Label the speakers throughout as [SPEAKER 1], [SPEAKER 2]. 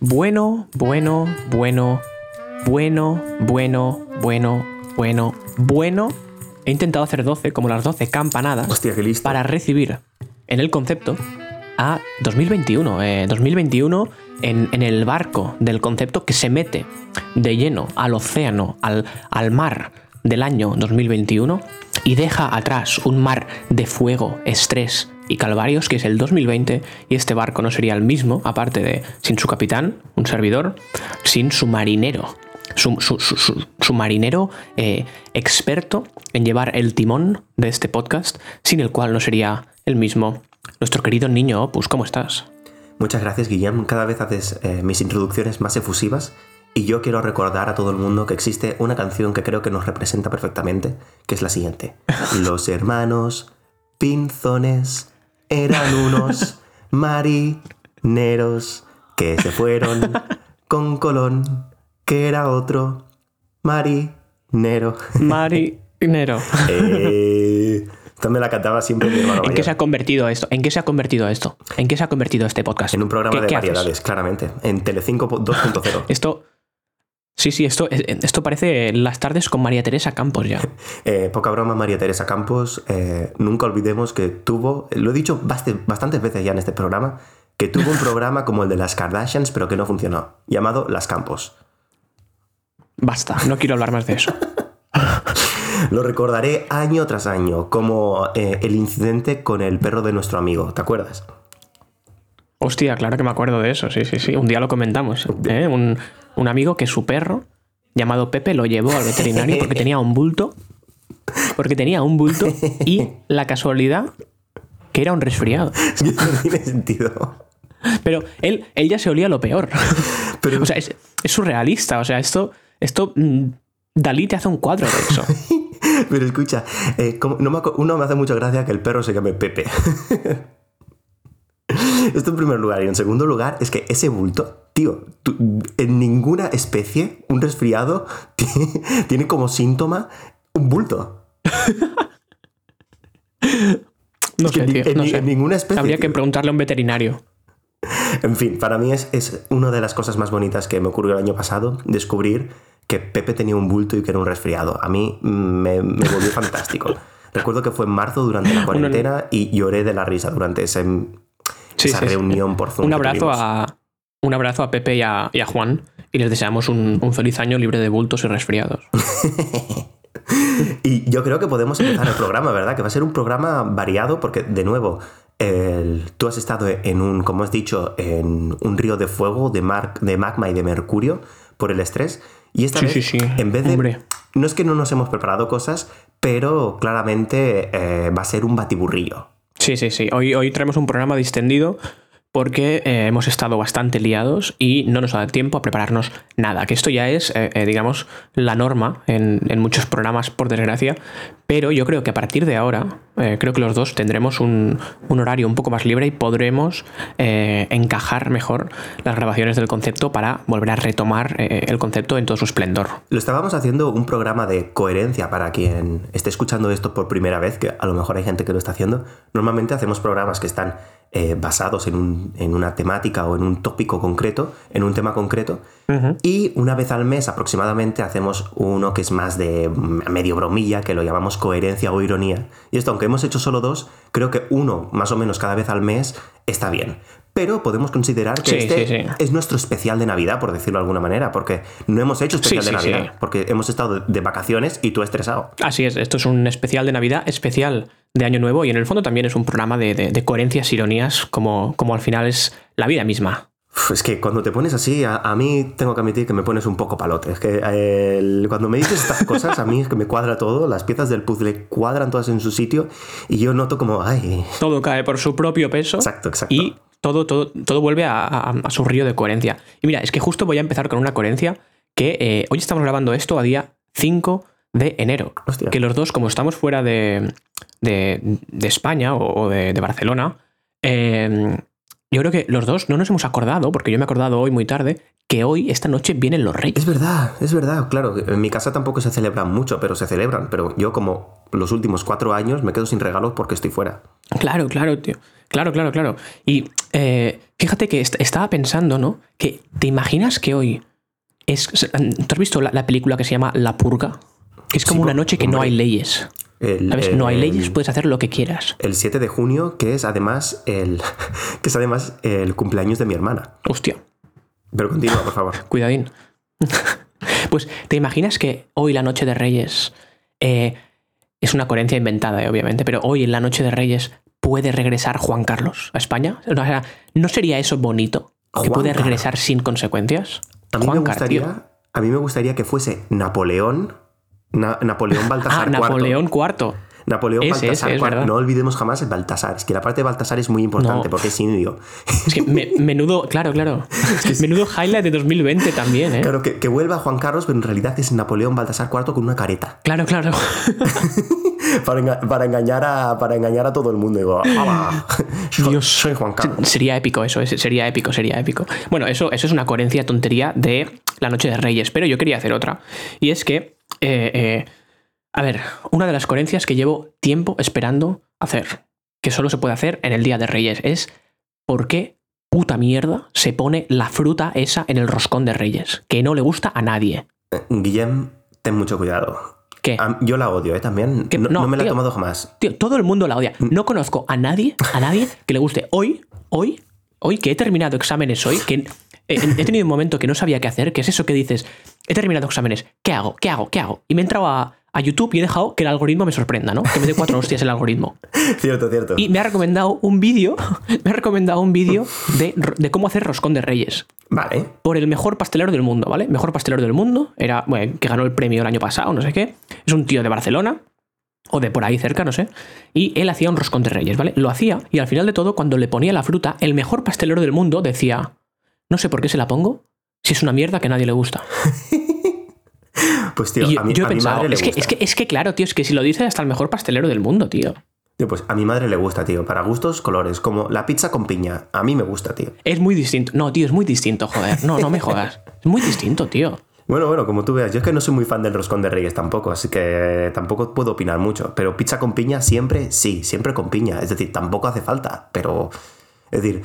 [SPEAKER 1] Bueno, bueno, bueno, bueno, bueno, bueno, bueno, bueno. He intentado hacer 12, como las 12 campanadas,
[SPEAKER 2] Hostia, qué listo.
[SPEAKER 1] para recibir en el concepto a 2021. eh, 2021 en, en el barco del concepto que se mete de lleno al océano, al, al mar del año 2021 y deja atrás un mar de fuego, estrés y calvarios que es el 2020 y este barco no sería el mismo, aparte de sin su capitán, un servidor, sin su marinero. Su, marinero eh, experto en llevar el timón de este podcast, sin el cual no sería el mismo. Nuestro querido niño Opus, ¿cómo estás?
[SPEAKER 2] Muchas gracias, Guillem. Cada vez haces eh, mis introducciones más efusivas. Y yo quiero recordar a todo el mundo que existe una canción que creo que nos representa perfectamente, que es la siguiente. Los hermanos Pinzones eran unos marineros que se fueron con Colón, que era otro marinero.
[SPEAKER 1] Marinero.
[SPEAKER 2] Eh, me la cantaba siempre mi hermano
[SPEAKER 1] ¿En qué se ha convertido esto? ¿En qué se ha convertido esto? ¿En qué se ha convertido este podcast?
[SPEAKER 2] En un programa
[SPEAKER 1] ¿Qué-
[SPEAKER 2] de
[SPEAKER 1] qué haces?
[SPEAKER 2] variedades, claramente. En Telecinco 2.0.
[SPEAKER 1] Esto. Sí, sí, esto, eh, esto parece las tardes con María Teresa Campos ya.
[SPEAKER 2] Eh, poca broma, María Teresa Campos. eh, nunca olvidemos que tuvo, lo he dicho bastantes veces ya en este programa, que tuvo un programa como el de las Kardashians, pero que no funcionó, llamado Las Campos.
[SPEAKER 1] Basta, no quiero hablar más de eso.
[SPEAKER 2] Lo recordaré año tras año, como eh, el incidente con el perro de nuestro amigo, ¿te acuerdas?
[SPEAKER 1] Hostia, claro que me acuerdo de eso, sí, sí, sí. Un día lo comentamos. ¿eh? Un, un amigo que su perro, llamado Pepe, lo llevó al veterinario porque tenía un bulto. Porque tenía un bulto y la casualidad que era un resfriado.
[SPEAKER 2] No tiene sentido.
[SPEAKER 1] Pero él, él ya se olía lo peor.
[SPEAKER 2] Pero-
[SPEAKER 1] o sea, es, es surrealista. O sea, esto, esto mm, Dalí te hace un cuadro de eso.
[SPEAKER 2] Pero escucha, eh, como- no me uno me hace mucha gracia que el perro se llame Pepe. Esto en primer lugar. Y en segundo lugar, es que ese bulto, tío, tú- en ninguna especie, un resfriado tiene, tiene como síntoma un bulto.
[SPEAKER 1] No
[SPEAKER 2] Es
[SPEAKER 1] sé, tío,
[SPEAKER 2] en,
[SPEAKER 1] no sé.
[SPEAKER 2] en ninguna especie.
[SPEAKER 1] Habría que preguntarle a un veterinario.
[SPEAKER 2] En fin, para mí es, es una de las cosas más bonitas que me ocurrió el año pasado, descubrir que Pepe tenía un bulto y que era un resfriado. A mí me, me volvió fantástico. Recuerdo que fue en marzo durante la cuarentena y lloré de la risa durante ese,
[SPEAKER 1] Sí,
[SPEAKER 2] esa
[SPEAKER 1] sí, sí.
[SPEAKER 2] reunión por Zoom.
[SPEAKER 1] Un abrazo a. Un abrazo a Pepe y a, y a Juan. Y les deseamos un, un feliz año libre de bultos y resfriados.
[SPEAKER 2] Y yo creo que podemos empezar el programa, ¿verdad? Que va a ser un programa variado porque, de nuevo, el- tú has estado en un, como has dicho, en un río de fuego, de, mar- de magma y de mercurio por el estrés. Y esta
[SPEAKER 1] Sí,
[SPEAKER 2] vez,
[SPEAKER 1] sí, sí.
[SPEAKER 2] en vez de...
[SPEAKER 1] Hombre.
[SPEAKER 2] No es que no nos hemos preparado cosas, pero claramente eh, va a ser un batiburrillo.
[SPEAKER 1] Sí, sí, sí. Hoy, hoy traemos un programa distendido porque eh, hemos estado bastante liados y no nos dado tiempo a prepararnos nada. Que esto ya es, eh, eh, digamos, la norma en, en muchos programas, por desgracia. Pero yo creo que a partir de ahora, creo que los dos tendremos un, un horario un poco más libre y podremos encajar mejor las grabaciones del concepto para volver a retomar el concepto en todo su esplendor.
[SPEAKER 2] Lo estábamos haciendo un programa de coherencia para quien esté escuchando esto por primera vez, que a lo mejor hay gente que lo está haciendo. Normalmente hacemos programas que están eh, basados en, un- en una temática o en un tópico concreto, en un tema concreto. Y una vez al mes aproximadamente hacemos uno que es más de mm, medio bromilla, que lo llamamos coherencia o ironía. Y esto, aunque hemos hecho solo dos, creo que uno más o menos cada vez al mes está bien. Pero podemos considerar que
[SPEAKER 1] Sí,
[SPEAKER 2] este
[SPEAKER 1] sí, sí.
[SPEAKER 2] es nuestro especial de Navidad, por decirlo de alguna manera, porque no hemos hecho especial de Navidad, porque hemos estado de, vacaciones y tú estresado.
[SPEAKER 1] Así es, esto es un especial de Navidad, especial de Año Nuevo y en el fondo también es un programa de, de- de coherencias, ironías, como, como al final es la vida misma.
[SPEAKER 2] Es que cuando te pones así, a, a mí tengo que admitir que me pones un poco palote. Es que eh, cuando me dices estas cosas, a mí es que me cuadra todo, las piezas del puzzle cuadran todas en su sitio y yo noto como, ay,
[SPEAKER 1] Todo cae por su propio peso
[SPEAKER 2] exacto, exacto.
[SPEAKER 1] y todo, todo, todo vuelve a, a- a su río de coherencia. Y mira, es que justo voy a empezar con una coherencia que eh, hoy estamos grabando esto a día 5 de enero.
[SPEAKER 2] Hostia.
[SPEAKER 1] Que los dos, como estamos fuera de, de- de España o, o de, de Barcelona, eh, yo creo que los dos no nos hemos acordado, porque yo me he acordado hoy muy tarde, que hoy, esta noche, vienen los reyes.
[SPEAKER 2] Es verdad, es verdad, claro. En mi casa tampoco se celebran mucho, pero se celebran. Pero yo, como los últimos cuatro años, me quedo sin regalos porque estoy fuera.
[SPEAKER 1] Claro, claro, tío. Claro, claro, claro. Y eh, fíjate que estaba pensando, ¿no? Que te imaginas que hoy es. ¿Tú has visto la, película que se llama La Purga? Que es como una noche que no hay leyes. ¿Sabes? no hay leyes, puedes hacer lo que quieras.
[SPEAKER 2] El 7 de junio, que es además el. que es además el cumpleaños de mi hermana.
[SPEAKER 1] Hostia.
[SPEAKER 2] Pero continúa, por favor.
[SPEAKER 1] Cuidadín. pues, ¿te imaginas que hoy la noche de Reyes. Eh, es una coherencia inventada, eh, obviamente, pero hoy en la noche de Reyes puede regresar Juan Carlos a España? O sea, ¿no sería eso bonito? ¿Que puede regresar sin consecuencias?
[SPEAKER 2] A mí, me gustaría, a mí me gustaría que fuese Napoleón, Napoleón Baltasar
[SPEAKER 1] ah, Napoleón IV.
[SPEAKER 2] Napoleón Baltasar No olvidemos jamás el Baltasar. Es que la parte de Baltasar es muy importante porque es indio.
[SPEAKER 1] Es que menudo, claro, claro. menudo highlight de 2020 también, ¿eh?
[SPEAKER 2] Claro, que, que, vuelva Juan Carlos, pero en realidad es Napoleón Baltasar IV con una careta.
[SPEAKER 1] Claro, claro.
[SPEAKER 2] para, engañar a, para engañar a todo el mundo. Digo, Dios, soy Juan Carlos.
[SPEAKER 1] Sería épico eso, sería épico, sería épico. Bueno, eso, eso es una coherencia tontería de la Noche de Reyes, pero yo quería hacer otra. Y es que... Eh, eh, a ver, una de las coherencias que llevo tiempo esperando hacer, que solo se puede hacer en el Día de Reyes, es ¿por qué puta mierda se pone la fruta esa en el roscón de Reyes? Que no le gusta a nadie.
[SPEAKER 2] Eh, Guillem, ten mucho cuidado. ¿Qué? yo la odio, ¿eh? También. No, me la he tomado jamás.
[SPEAKER 1] Tío, todo el mundo la odia. Mm. No conozco a nadie, a nadie que le guste. Hoy, hoy, hoy que he terminado exámenes hoy, que he, tenido un momento que no sabía qué hacer, que es eso que dices, he terminado exámenes, ¿qué hago? ¿Qué hago? ¿Qué hago? Y me he entrado a, a YouTube y he dejado que el algoritmo me sorprenda, ¿no? Que me dé cuatro hostias el algoritmo.
[SPEAKER 2] Cierto, cierto.
[SPEAKER 1] Y me ha recomendado un vídeo, me ha recomendado un vídeo de, de, cómo hacer roscón de reyes.
[SPEAKER 2] Vale.
[SPEAKER 1] Por el mejor pastelero del mundo, ¿vale? Mejor pastelero del mundo, era, bueno, que ganó el premio el año pasado, no sé qué. Es un tío de Barcelona, o de por ahí cerca, no sé. Y él hacía un roscón de reyes, ¿vale? Lo hacía y al final de todo, cuando le ponía la fruta, el mejor pastelero del mundo decía, no sé por qué se la pongo, si es una mierda que a nadie le gusta.
[SPEAKER 2] Pues tío, a mí, yo he pensado,
[SPEAKER 1] es, que, es, que, es que claro, tío, es que si lo dice hasta el mejor pastelero del mundo, tío.
[SPEAKER 2] Tío, pues a mi madre le gusta, tío. Para gustos, colores. Como la pizza con piña. A mí me gusta, tío.
[SPEAKER 1] Es muy distinto. No, tío, es muy distinto, joder. No, no me jodas. Es muy distinto, tío.
[SPEAKER 2] Bueno, bueno, como tú veas, yo es que no soy muy fan del roscón de reyes tampoco, así que tampoco puedo opinar mucho. Pero pizza con piña siempre, sí, siempre con piña. Es decir, tampoco hace falta, pero... Es decir,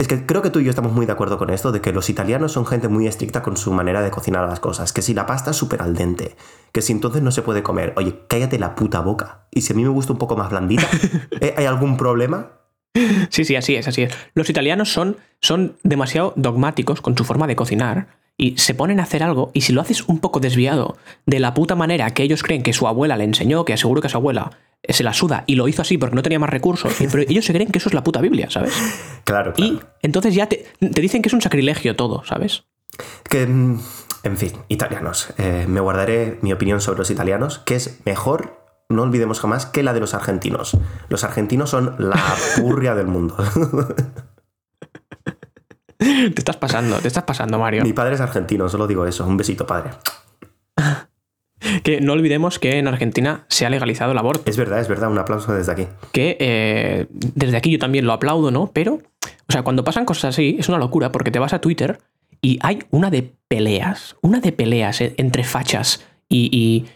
[SPEAKER 2] es que creo que tú y yo estamos muy de acuerdo con esto, de que los italianos son gente muy estricta con su manera de cocinar las cosas. Que si la pasta es súper al dente, que si entonces no se puede comer, oye, cállate la puta boca. Y si a mí me gusta un poco más blandita, ¿eh? ¿hay algún problema?
[SPEAKER 1] Sí, sí, así es, así es. Los italianos son, son demasiado dogmáticos con su forma de cocinar y se ponen a hacer algo y si lo haces un poco desviado de la puta manera que ellos creen que su abuela le enseñó, que aseguro que su abuela se la suda y lo hizo así porque no tenía más recursos, pero ellos se creen que eso es la puta Biblia, ¿sabes?
[SPEAKER 2] Claro,
[SPEAKER 1] Y entonces ya te, dicen que es un sacrilegio todo, ¿sabes?
[SPEAKER 2] Que, mm, en fin, italianos. Eh, me guardaré mi opinión sobre los italianos, que es mejor, no olvidemos jamás, que la de los argentinos. Los argentinos son la purria del mundo.
[SPEAKER 1] te estás pasando, te estás pasando, Mario.
[SPEAKER 2] Mi padre es argentino, solo digo eso. Un besito, padre.
[SPEAKER 1] Que no olvidemos que en Argentina se ha legalizado el aborto.
[SPEAKER 2] Es verdad, es verdad, un aplauso desde aquí.
[SPEAKER 1] Que eh, desde aquí yo también lo aplaudo, ¿no? Pero, o sea, cuando pasan cosas así, es una locura porque te vas a Twitter y hay una de peleas, una de peleas eh, entre fachas y,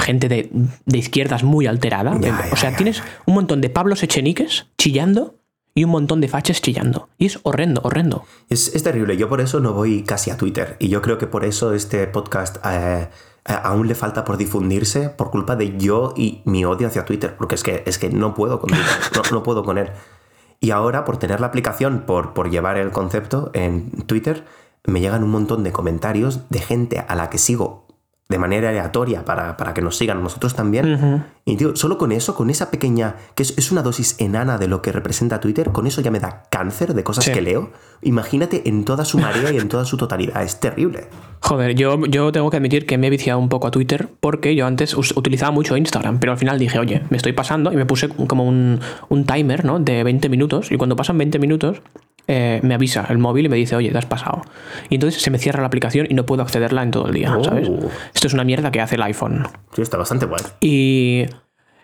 [SPEAKER 1] gente de, izquierdas muy alterada. o sea, tienes un montón de Pablos Echeniques chillando y un montón de fachas chillando. Y es horrendo, horrendo.
[SPEAKER 2] Es, terrible. Yo por eso no voy casi a Twitter. Y yo creo que por eso este podcast eh, aún le falta por difundirse por culpa de yo y mi odio hacia Twitter, porque es que, es que no puedo con no, puedo con él. Y ahora, por tener la aplicación, por, por llevar el concepto en Twitter, me llegan un montón de comentarios de gente a la que sigo de manera aleatoria para, que nos sigan nosotros también. Y tío, solo con eso, con esa pequeña, que es, una dosis enana de lo que representa Twitter, con eso ya me da cáncer de cosas que leo. Imagínate en toda su marea y en toda su totalidad, es terrible.
[SPEAKER 1] Joder, yo, yo tengo que admitir que me he viciado un poco a Twitter porque yo antes utilizaba mucho Instagram, pero al final dije, oye, me estoy pasando y me puse como un, un timer, ¿no? De 20 minutos y cuando pasan 20 minutos eh, me avisa el móvil y me dice, oye, te has pasado. Y entonces se me cierra la aplicación y no puedo accederla en todo el día, ¿sabes? Oh. Esto es una mierda que hace el iPhone.
[SPEAKER 2] Sí, está bastante guay.
[SPEAKER 1] Y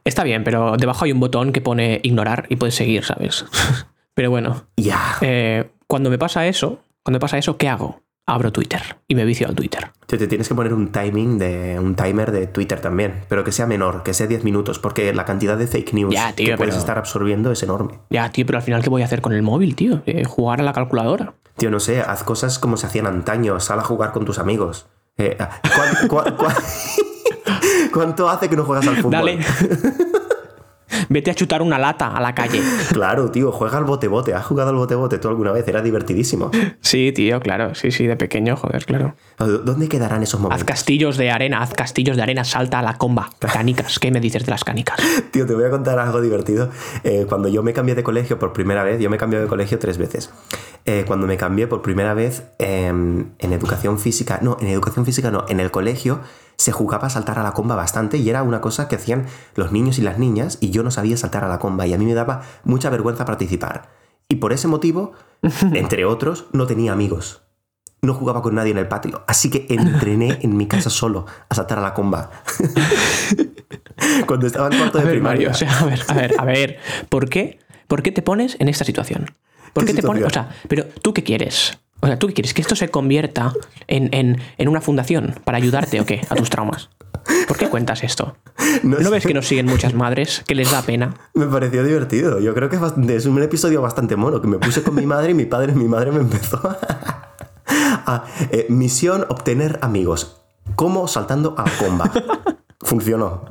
[SPEAKER 1] está bien, pero debajo hay un botón que pone ignorar y puedes seguir, ¿sabes? Pero bueno,
[SPEAKER 2] Ya.
[SPEAKER 1] eh, cuando me pasa eso, cuando me pasa eso, ¿qué hago? Abro Twitter y me vicio al Twitter.
[SPEAKER 2] Te, te tienes que poner un timing de un timer de Twitter también, pero que sea menor, que sea 10 minutos, porque la cantidad de fake news
[SPEAKER 1] Ya, tío,
[SPEAKER 2] que puedes
[SPEAKER 1] pero-
[SPEAKER 2] estar absorbiendo es enorme.
[SPEAKER 1] Ya, tío, pero al final, ¿qué voy a hacer con el móvil, tío? Eh, jugar a la calculadora.
[SPEAKER 2] Tío, no sé, haz cosas como se hacían antaño, sal a jugar con tus amigos. Eh, ¿cuán- cuán- cuán- ¿Cuánto hace que no juegas al fútbol?
[SPEAKER 1] Dale. Vete a chutar una lata a la calle.
[SPEAKER 2] Claro, tío, juega al bote-bote. ¿Has jugado al bote-bote tú alguna vez? Era divertidísimo.
[SPEAKER 1] Sí, tío, claro. Sí, sí, de pequeño, joder, claro.
[SPEAKER 2] ¿Dónde quedarán esos
[SPEAKER 1] Haz
[SPEAKER 2] momentos?
[SPEAKER 1] castillos de arena, haz castillos de arena, salta a la comba. Canicas, ¿qué me dices de las canicas?
[SPEAKER 2] Tío, te voy a contar algo divertido. Eh, cuando yo me cambié de colegio por primera vez, yo me cambié de colegio tres veces. Eh, cuando me cambié por primera vez em, en educación física, no, en educación física no, en el colegio se jugaba a saltar a la comba bastante y era una cosa que hacían los niños y las niñas y yo no sabía saltar a la comba y a mí me daba mucha vergüenza participar. Y por ese motivo, entre otros, no tenía amigos. No jugaba con nadie en el patio, así que entrené en mi casa solo a saltar a la comba. Cuando estaba en cuarto
[SPEAKER 1] A
[SPEAKER 2] de
[SPEAKER 1] ver,
[SPEAKER 2] primaria.
[SPEAKER 1] Mario, o sea, a ver, a ver, a ver. ¿Por qué? ¿Por qué te pones en esta situación? ¿Por
[SPEAKER 2] ¿Qué
[SPEAKER 1] qué te pones? O sea, pero ¿tú qué quieres? O sea, ¿tú qué quieres? ¿Que esto se convierta en, en- en una fundación para ayudarte o qué? A tus traumas. ¿Por qué cuentas esto?
[SPEAKER 2] No
[SPEAKER 1] ¿No
[SPEAKER 2] sé.
[SPEAKER 1] ves que nos siguen muchas madres? Que les da pena.
[SPEAKER 2] Me pareció divertido. Yo creo que es, un episodio bastante mono, que me puse con mi madre y mi padre, mi madre me empezó a... eh, misión, obtener amigos. ¿Cómo? Saltando a comba. Funcionó.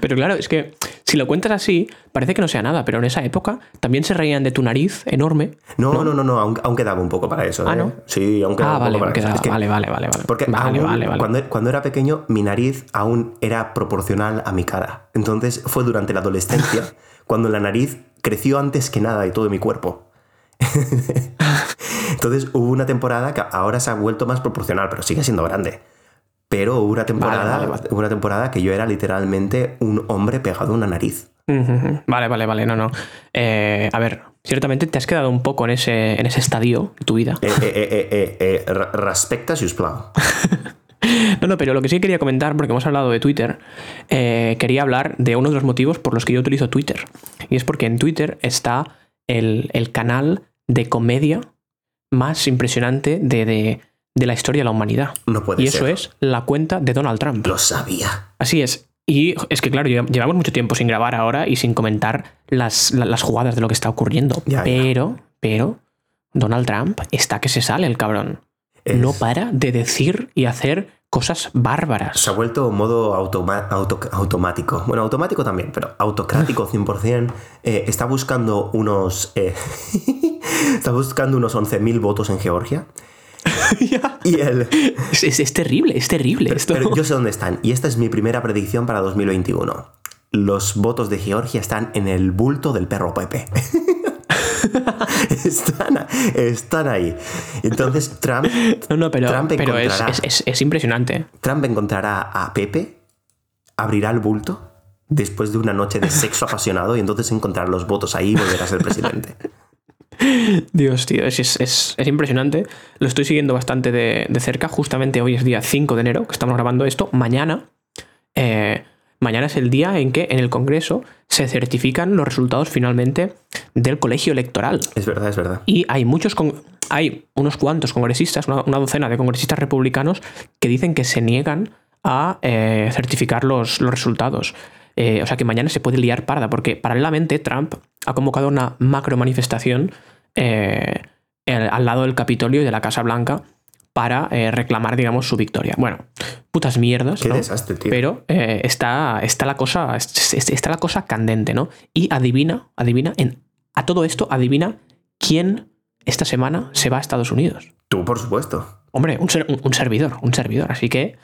[SPEAKER 1] Pero claro, es que si lo cuentas así, parece que no sea nada, pero en esa época también se reían de tu nariz enorme.
[SPEAKER 2] No, no, no, no, aún, aún quedaba un poco para eso.
[SPEAKER 1] Ah,
[SPEAKER 2] ¿eh?
[SPEAKER 1] ¿no?
[SPEAKER 2] Sí, aún quedaba
[SPEAKER 1] Ah,
[SPEAKER 2] un
[SPEAKER 1] vale,
[SPEAKER 2] poco para
[SPEAKER 1] queda-
[SPEAKER 2] eso. Es que-
[SPEAKER 1] vale, vale, vale, vale.
[SPEAKER 2] Porque
[SPEAKER 1] vale,
[SPEAKER 2] aún,
[SPEAKER 1] vale, vale.
[SPEAKER 2] Cuando, cuando era pequeño, mi nariz aún era proporcional a mi cara. Entonces fue durante la adolescencia cuando la nariz creció antes que nada de todo mi cuerpo. Entonces hubo una temporada que ahora se ha vuelto más proporcional, pero sigue siendo grande. Pero hubo una temporada,
[SPEAKER 1] vale, vale.
[SPEAKER 2] hubo una temporada que yo era literalmente un hombre pegado a una nariz.
[SPEAKER 1] Vale, vale, vale, no, no. Eh, a ver, ciertamente te has quedado un poco en ese, en ese estadio de tu vida.
[SPEAKER 2] Eh, eh, eh, eh, re- respecta, sisplau.
[SPEAKER 1] No, no, pero lo que sí quería comentar, porque hemos hablado de Twitter, quería hablar de uno de los motivos por los que yo utilizo Twitter. Y es porque en Twitter está el, el canal de comedia más impresionante de, de- de la historia de la humanidad.
[SPEAKER 2] No puede
[SPEAKER 1] Y eso es la cuenta de Donald Trump.
[SPEAKER 2] Lo sabía.
[SPEAKER 1] Así es. Y es que, claro, lle- llevamos mucho tiempo sin grabar ahora y sin comentar las, la- las jugadas de lo que está ocurriendo.
[SPEAKER 2] Ya, ya.
[SPEAKER 1] pero, pero, Donald Trump está que se sale el cabrón.
[SPEAKER 2] Es-
[SPEAKER 1] No para de decir y hacer cosas bárbaras.
[SPEAKER 2] Se ha vuelto modo auto- automático. Bueno, automático también, pero autocrático 100%. Eh, está buscando unos... eh, está buscando unos 11.000 votos en Georgia. Y.
[SPEAKER 1] Es, es- es terrible, es terrible esto.
[SPEAKER 2] Pero yo sé dónde están. Y esta es mi primera predicción para 2021. Los votos de Georgia están en el bulto del perro Pepe. están, están ahí. Entonces Trump,
[SPEAKER 1] no, no, pero,
[SPEAKER 2] Trump
[SPEAKER 1] pero es, es- es- es impresionante.
[SPEAKER 2] Trump encontrará a Pepe, abrirá el bulto después de una noche de sexo apasionado y entonces encontrará los votos ahí y volverá a ser presidente.
[SPEAKER 1] Dios, tío, es, es- es- es impresionante. Lo estoy siguiendo bastante de, de cerca. Justamente hoy es día 5 de enero, que estamos grabando esto. Mañana, eh, mañana es el día en que en el Congreso se certifican los resultados finalmente del colegio electoral.
[SPEAKER 2] Es verdad, es verdad.
[SPEAKER 1] Y hay muchos, con- hay unos cuantos congresistas, una, una docena de congresistas republicanos que dicen que se niegan a eh, certificar los, los resultados. Eh, o sea que mañana se puede liar parda, porque paralelamente Trump ha convocado una macro manifestación eh, el- al lado del Capitolio y de la Casa Blanca para eh, reclamar, digamos, su victoria. Bueno, putas mierdas.
[SPEAKER 2] Qué
[SPEAKER 1] ¿no?
[SPEAKER 2] desastre, tío.
[SPEAKER 1] Pero está, está, la cosa, es- es- está la cosa candente, ¿no? Y adivina, adivina, en, a todo esto, adivina quién esta semana se va a Estados Unidos.
[SPEAKER 2] Tú, por supuesto.
[SPEAKER 1] Hombre, un, ser- un- un servidor, un servidor. Así que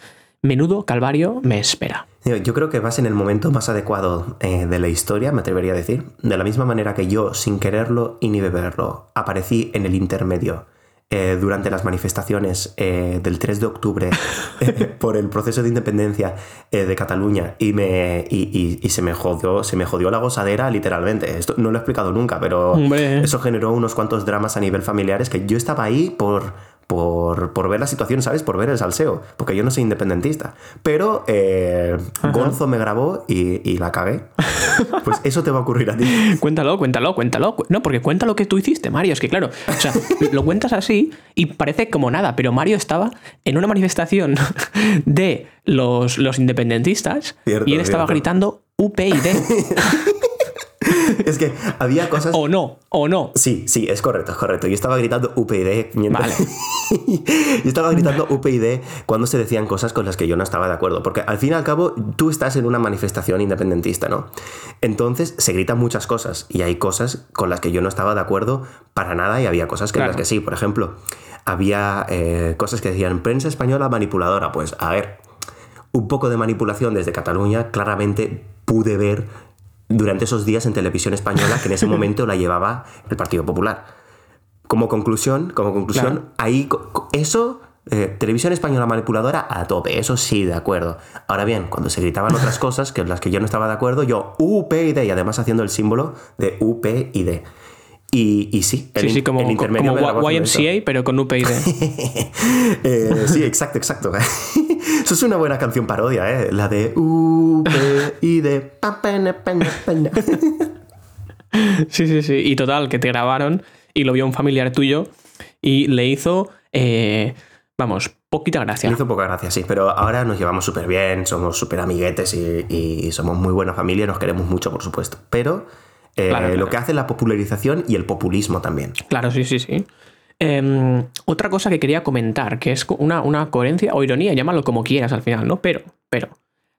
[SPEAKER 1] menudo calvario me espera.
[SPEAKER 2] Yo creo que vas en el momento más adecuado eh, de la historia, me atrevería a decir. De la misma manera que yo, sin quererlo y ni beberlo, aparecí en el intermedio eh, durante las manifestaciones eh, del 3 de octubre por el proceso de independencia de Cataluña y, me, y, y- y se, me jodió, se me jodió la gozadera literalmente. Esto no lo he explicado nunca, pero
[SPEAKER 1] Hombre.
[SPEAKER 2] eso generó unos cuantos dramas a nivel familiares que yo estaba ahí por, por, por, ver la situación, ¿sabes? Por ver el salseo, porque yo no soy independentista. Pero eh, Gonzo me grabó y, y, la cagué. Pues eso te va a ocurrir a ti.
[SPEAKER 1] cuéntalo, cuéntalo, cuéntalo. No, porque cuenta lo que tú hiciste, Mario. Es que claro, o sea, lo cuentas así y parece como nada, pero Mario estaba en una manifestación de los, los independentistas y él estaba
[SPEAKER 2] cierto.
[SPEAKER 1] gritando UPyD.
[SPEAKER 2] es que había cosas.
[SPEAKER 1] O no, o no.
[SPEAKER 2] Sí, sí, es correcto, es correcto. Yo estaba gritando UPyD mientras.
[SPEAKER 1] Vale.
[SPEAKER 2] yo estaba gritando UPyD cuando se decían cosas con las que yo no estaba de acuerdo. Porque al fin y al cabo, tú estás en una manifestación independentista, ¿no? Entonces se gritan muchas cosas. Y hay cosas con las que yo no estaba de acuerdo para nada. Y había cosas que
[SPEAKER 1] Claro.
[SPEAKER 2] en las que sí. Por ejemplo, había eh, cosas que decían prensa española manipuladora. Pues a ver, un poco de manipulación desde Cataluña, claramente pude ver durante esos días en televisión española que en ese momento la llevaba el Partido Popular. Como conclusión, como conclusión,
[SPEAKER 1] Claro.
[SPEAKER 2] ahí eso eh, televisión española manipuladora a tope, eso sí, de acuerdo. Ahora bien, cuando se gritaban otras cosas que las que yo no estaba de acuerdo, yo UPyD y además haciendo el símbolo de UPyD. Y, y sí, el,
[SPEAKER 1] Sí, sí, como,
[SPEAKER 2] el intermedio
[SPEAKER 1] como
[SPEAKER 2] eso.
[SPEAKER 1] YMCA, pero con UPyD.
[SPEAKER 2] Eh, sí, exacto, exacto. Eso es una buena canción parodia, ¿eh? La de U, P, I, D.
[SPEAKER 1] Sí, sí, sí. Y total, que te grabaron y lo vio un familiar tuyo y le hizo, eh, vamos, poquita gracia.
[SPEAKER 2] Me hizo poca gracia, sí, pero ahora nos llevamos súper bien, somos súper amiguetes y, y somos muy buena familia, nos queremos mucho, por supuesto. Pero eh,
[SPEAKER 1] Claro, claro.
[SPEAKER 2] lo que hace la popularización y el populismo también.
[SPEAKER 1] Claro, sí, sí, sí. Em, otra cosa que quería comentar, que es una, una coherencia o ironía, llámalo como quieras al final, ¿no? Pero, pero,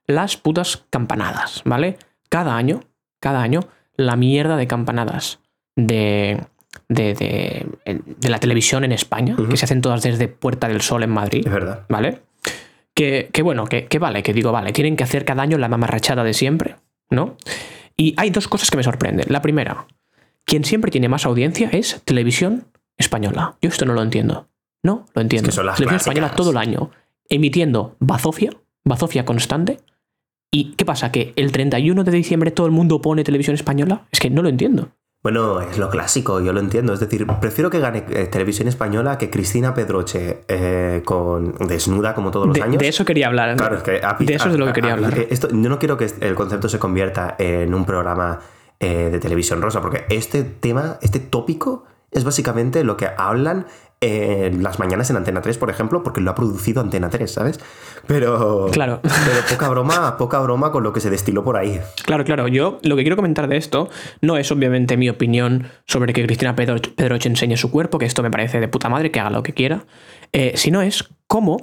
[SPEAKER 1] las putas campanadas, ¿vale? Cada año, cada año, la mierda de campanadas de, de, de, de la televisión en España, que se hacen todas desde Puerta del Sol en Madrid,
[SPEAKER 2] Es verdad.
[SPEAKER 1] ¿vale? Que, que bueno, que, que vale, que digo, vale, tienen que hacer cada año la mamarrachada de siempre, ¿no? Y hay dos cosas que me sorprenden. La primera, quien siempre tiene más audiencia es televisión española. Yo esto no lo entiendo. No, lo entiendo.
[SPEAKER 2] Es que son las
[SPEAKER 1] televisión
[SPEAKER 2] clásicas.
[SPEAKER 1] española todo el año emitiendo bazofia, bazofia constante. ¿Y qué pasa? ¿Que el 31 de diciembre todo el mundo pone televisión española? Es que no lo entiendo.
[SPEAKER 2] Bueno, es lo clásico, yo lo entiendo. Es decir, prefiero que gane eh, televisión española que Cristina Pedroche eh, con desnuda como todos los
[SPEAKER 1] De,
[SPEAKER 2] años.
[SPEAKER 1] de eso quería hablar.
[SPEAKER 2] Claro, es que a-
[SPEAKER 1] de eso es de lo que quería
[SPEAKER 2] a-
[SPEAKER 1] hablar.
[SPEAKER 2] eh, Esto, yo no quiero que el concepto se convierta en un programa eh, de televisión rosa, porque este tema, este tópico, es básicamente lo que hablan las mañanas en Antena 3, por ejemplo, porque lo ha producido Antena 3, ¿sabes? Pero.
[SPEAKER 1] Claro.
[SPEAKER 2] Pero poca broma, poca broma con lo que se destiló por ahí.
[SPEAKER 1] Claro, claro. Yo lo que quiero comentar de esto no es obviamente mi opinión sobre que Cristina Pedro- Pedroche enseñe su cuerpo, que esto me parece de puta madre, que haga lo que quiera, eh, sino es cómo,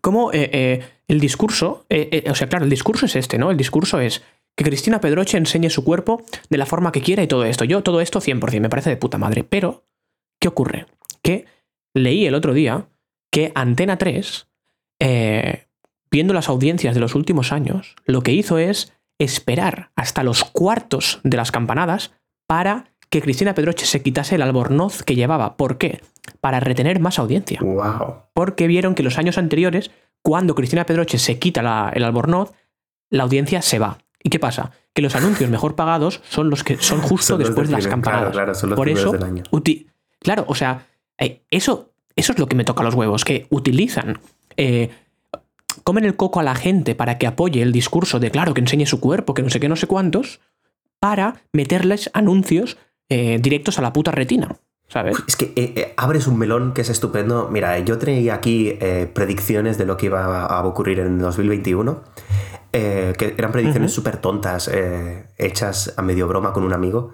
[SPEAKER 1] cómo eh, eh, el discurso, o sea, claro, el discurso es este, ¿no? El discurso es que Cristina Pedroche enseñe su cuerpo de la forma que quiera y todo esto. Yo todo esto 100%, me parece de puta madre. Pero, ¿qué ocurre? Que leí el otro día que Antena 3, eh, viendo las audiencias de los últimos años, lo que hizo es esperar hasta los cuartos de las campanadas para que Cristina Pedroche se quitase el albornoz que llevaba. ¿Por qué? Para retener más audiencia.
[SPEAKER 2] ¡Wow!
[SPEAKER 1] Porque vieron que los años anteriores, cuando Cristina Pedroche se quita la- el albornoz, la audiencia se va. ¿Y qué pasa? Que los anuncios mejor pagados son los que son justo
[SPEAKER 2] Son
[SPEAKER 1] después de las
[SPEAKER 2] primer-
[SPEAKER 1] campanadas.
[SPEAKER 2] claro, claro, son los
[SPEAKER 1] Por eso,
[SPEAKER 2] del año.
[SPEAKER 1] uti- claro, o sea, eh, eso, eso es lo que me toca los huevos, que utilizan, eh, comen el coco a la gente para que apoye el discurso de, claro, que enseñe su cuerpo, que no sé qué, no sé cuántos, para meterles anuncios eh, directos a la puta retina, ¿sabes?
[SPEAKER 2] Es que eh, eh, abres un melón que es estupendo. Mira, yo traía aquí eh, predicciones de lo que iba a, ocurrir en 2021, eh, que eran predicciones súper tontas, eh, hechas a medio broma con un amigo.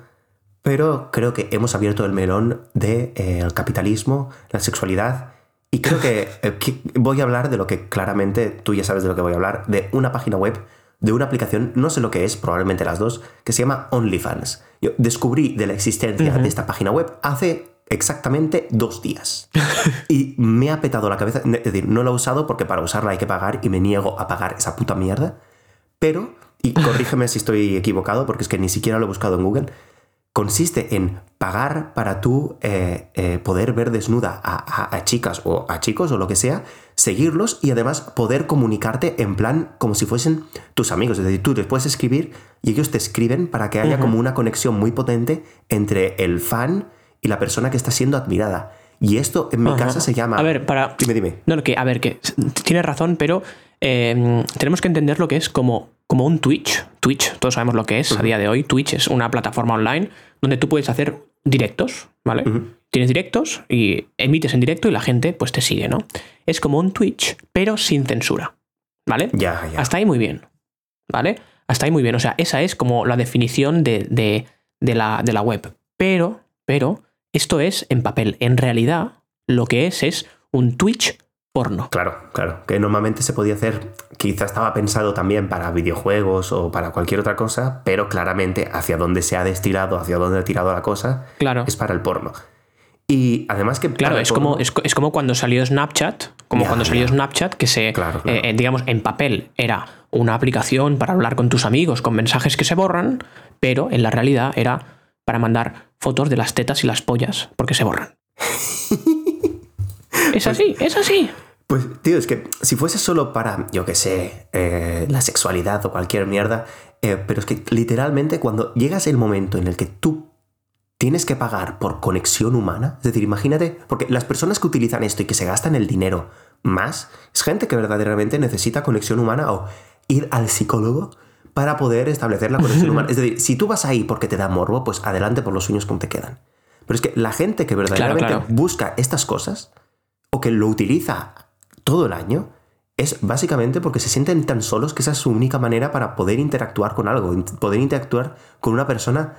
[SPEAKER 2] Pero creo que hemos abierto el melón del de, eh, el capitalismo, la sexualidad. Y creo que, eh, que voy a hablar de lo que claramente tú ya sabes de lo que voy a hablar, de una página web, de una aplicación, no sé lo que es, probablemente las dos, que se llama OnlyFans. Yo descubrí de la existencia de esta página web hace exactamente dos días. y me ha petado la cabeza. Es decir, no la he usado porque para usarla hay que pagar y me niego a pagar esa puta mierda. Pero, y corrígeme si estoy equivocado porque es que ni siquiera lo he buscado en Google, consiste en pagar para tú eh, eh, poder ver desnuda a, a- a chicas o a chicos o lo que sea, seguirlos y además poder comunicarte en plan como si fuesen tus amigos. Es decir, tú les puedes escribir y ellos te escriben para que haya como una conexión muy potente entre el fan y la persona que está siendo admirada. Y esto en mi casa se llama...
[SPEAKER 1] A ver, para.
[SPEAKER 2] Dime, dime.
[SPEAKER 1] No, no, que, a ver, que tienes razón, pero eh, tenemos que entender lo que es como, como un Twitch. Twitch, todos sabemos lo que es a día de hoy. Twitch es una plataforma online donde tú puedes hacer directos, ¿vale? Tienes directos y emites en directo y la gente pues te sigue, ¿no? Es como un Twitch, pero sin censura, ¿vale?
[SPEAKER 2] Ya, ya.
[SPEAKER 1] Hasta ahí muy bien, ¿vale? Hasta ahí muy bien. O sea, esa es como la definición de, de- de la, de la web. Pero, pero, esto es en papel. En realidad, lo que es es un Twitch porno.
[SPEAKER 2] Claro, claro. Que normalmente se podía hacer, quizá estaba pensado también para videojuegos o para cualquier otra cosa, pero claramente hacia dónde se ha destilado, hacia dónde ha tirado la cosa,
[SPEAKER 1] Claro.
[SPEAKER 2] es para el porno. Y además que...
[SPEAKER 1] Claro, es como, es, es como cuando salió Snapchat, como
[SPEAKER 2] Ya,
[SPEAKER 1] cuando salió
[SPEAKER 2] ya.
[SPEAKER 1] Snapchat, que se,
[SPEAKER 2] Claro, claro.
[SPEAKER 1] eh, eh, digamos, en papel era una aplicación para hablar con tus amigos con mensajes que se borran, pero en la realidad era para mandar fotos de las tetas y las pollas, porque se borran. es así, es así.
[SPEAKER 2] Pues, tío, es que si fuese solo para, yo qué sé, eh, la sexualidad o cualquier mierda, eh, pero es que literalmente cuando llegas el momento en el que tú tienes que pagar por conexión humana, es decir, imagínate, porque las personas que utilizan esto y que se gastan el dinero más, es gente que verdaderamente necesita conexión humana o ir al psicólogo para poder establecer la conexión humana. Es decir, si tú vas ahí porque te da morbo, pues adelante por los sueños que te quedan. Pero es que la gente que verdaderamente
[SPEAKER 1] claro.
[SPEAKER 2] busca estas cosas o que lo utiliza todo el año es básicamente porque se sienten tan solos que esa es su única manera para poder interactuar con algo, poder interactuar con una persona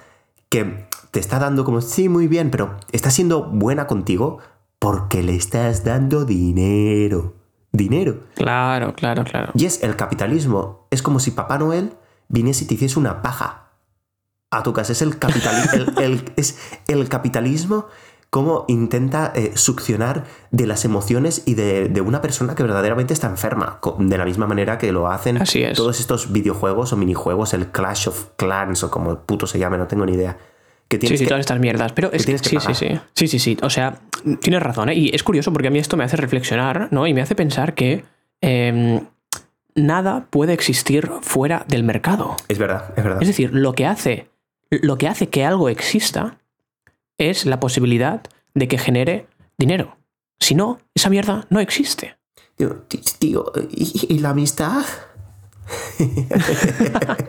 [SPEAKER 2] que te está dando como, sí, muy bien, pero está siendo buena contigo porque le estás dando dinero. Dinero.
[SPEAKER 1] Claro, claro, claro.
[SPEAKER 2] Y es el capitalismo. Es como si Papá Noel viniese y te hiciese una paja a tu casa. Es el, capitali- el- el- es el capitalismo como intenta eh, succionar de las emociones y de, de una persona que verdaderamente está enferma. De la misma manera que lo hacen
[SPEAKER 1] Así es.
[SPEAKER 2] todos estos videojuegos o minijuegos, el Clash of Clans o como puto se llame, no tengo ni idea. Que
[SPEAKER 1] Sí,
[SPEAKER 2] tienes
[SPEAKER 1] sí,
[SPEAKER 2] que-
[SPEAKER 1] todas estas mierdas. Pero es que,
[SPEAKER 2] que
[SPEAKER 1] sí, sí, sí. Sí, sí, sí. O sea, tienes razón, ¿eh? Y es curioso porque a mí esto me hace reflexionar, ¿no? Y me hace pensar que em, nada puede existir fuera del mercado.
[SPEAKER 2] Es verdad, es verdad.
[SPEAKER 1] Es decir, lo que hace, lo que hace que algo exista es la posibilidad de que genere dinero. Si no, esa mierda no existe.
[SPEAKER 2] Tío, tí- tío, ¿y, y la amistad?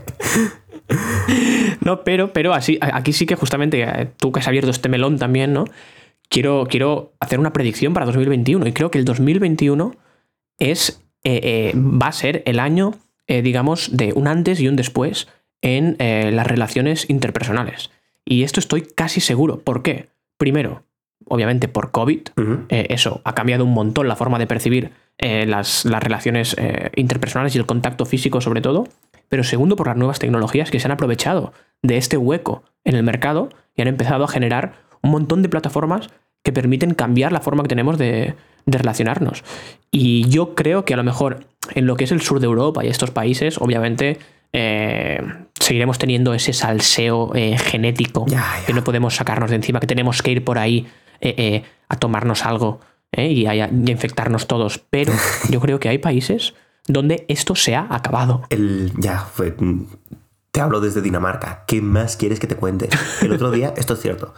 [SPEAKER 1] No, pero, pero así, aquí sí que justamente eh, tú que has abierto este melón también, ¿no? Quiero, quiero hacer una predicción para 2021 y creo que el 2021 es, eh, eh, va a ser el año, eh, digamos, de un antes y un después en las relaciones interpersonales. Y esto estoy casi seguro. ¿Por qué? Primero, obviamente por COVID, eh, eso ha cambiado un montón la forma de percibir eh, las, las relaciones eh, interpersonales y el contacto físico sobre todo, pero segundo por las nuevas tecnologías que se han aprovechado de este hueco en el mercado y han empezado a generar un montón de plataformas que permiten cambiar la forma que tenemos de, de relacionarnos. Y yo creo que a lo mejor en lo que es el sur de Europa y estos países, obviamente seguiremos teniendo ese salseo eh, genético
[SPEAKER 2] Ya, ya.
[SPEAKER 1] que no podemos sacarnos de encima, que tenemos que ir por ahí eh, eh, a tomarnos algo y, a, infectarnos todos. Pero yo creo que hay países donde esto se ha acabado.
[SPEAKER 2] El, ya, fue, te hablo desde Dinamarca. ¿Qué más quieres que te cuente? El otro día, esto es cierto.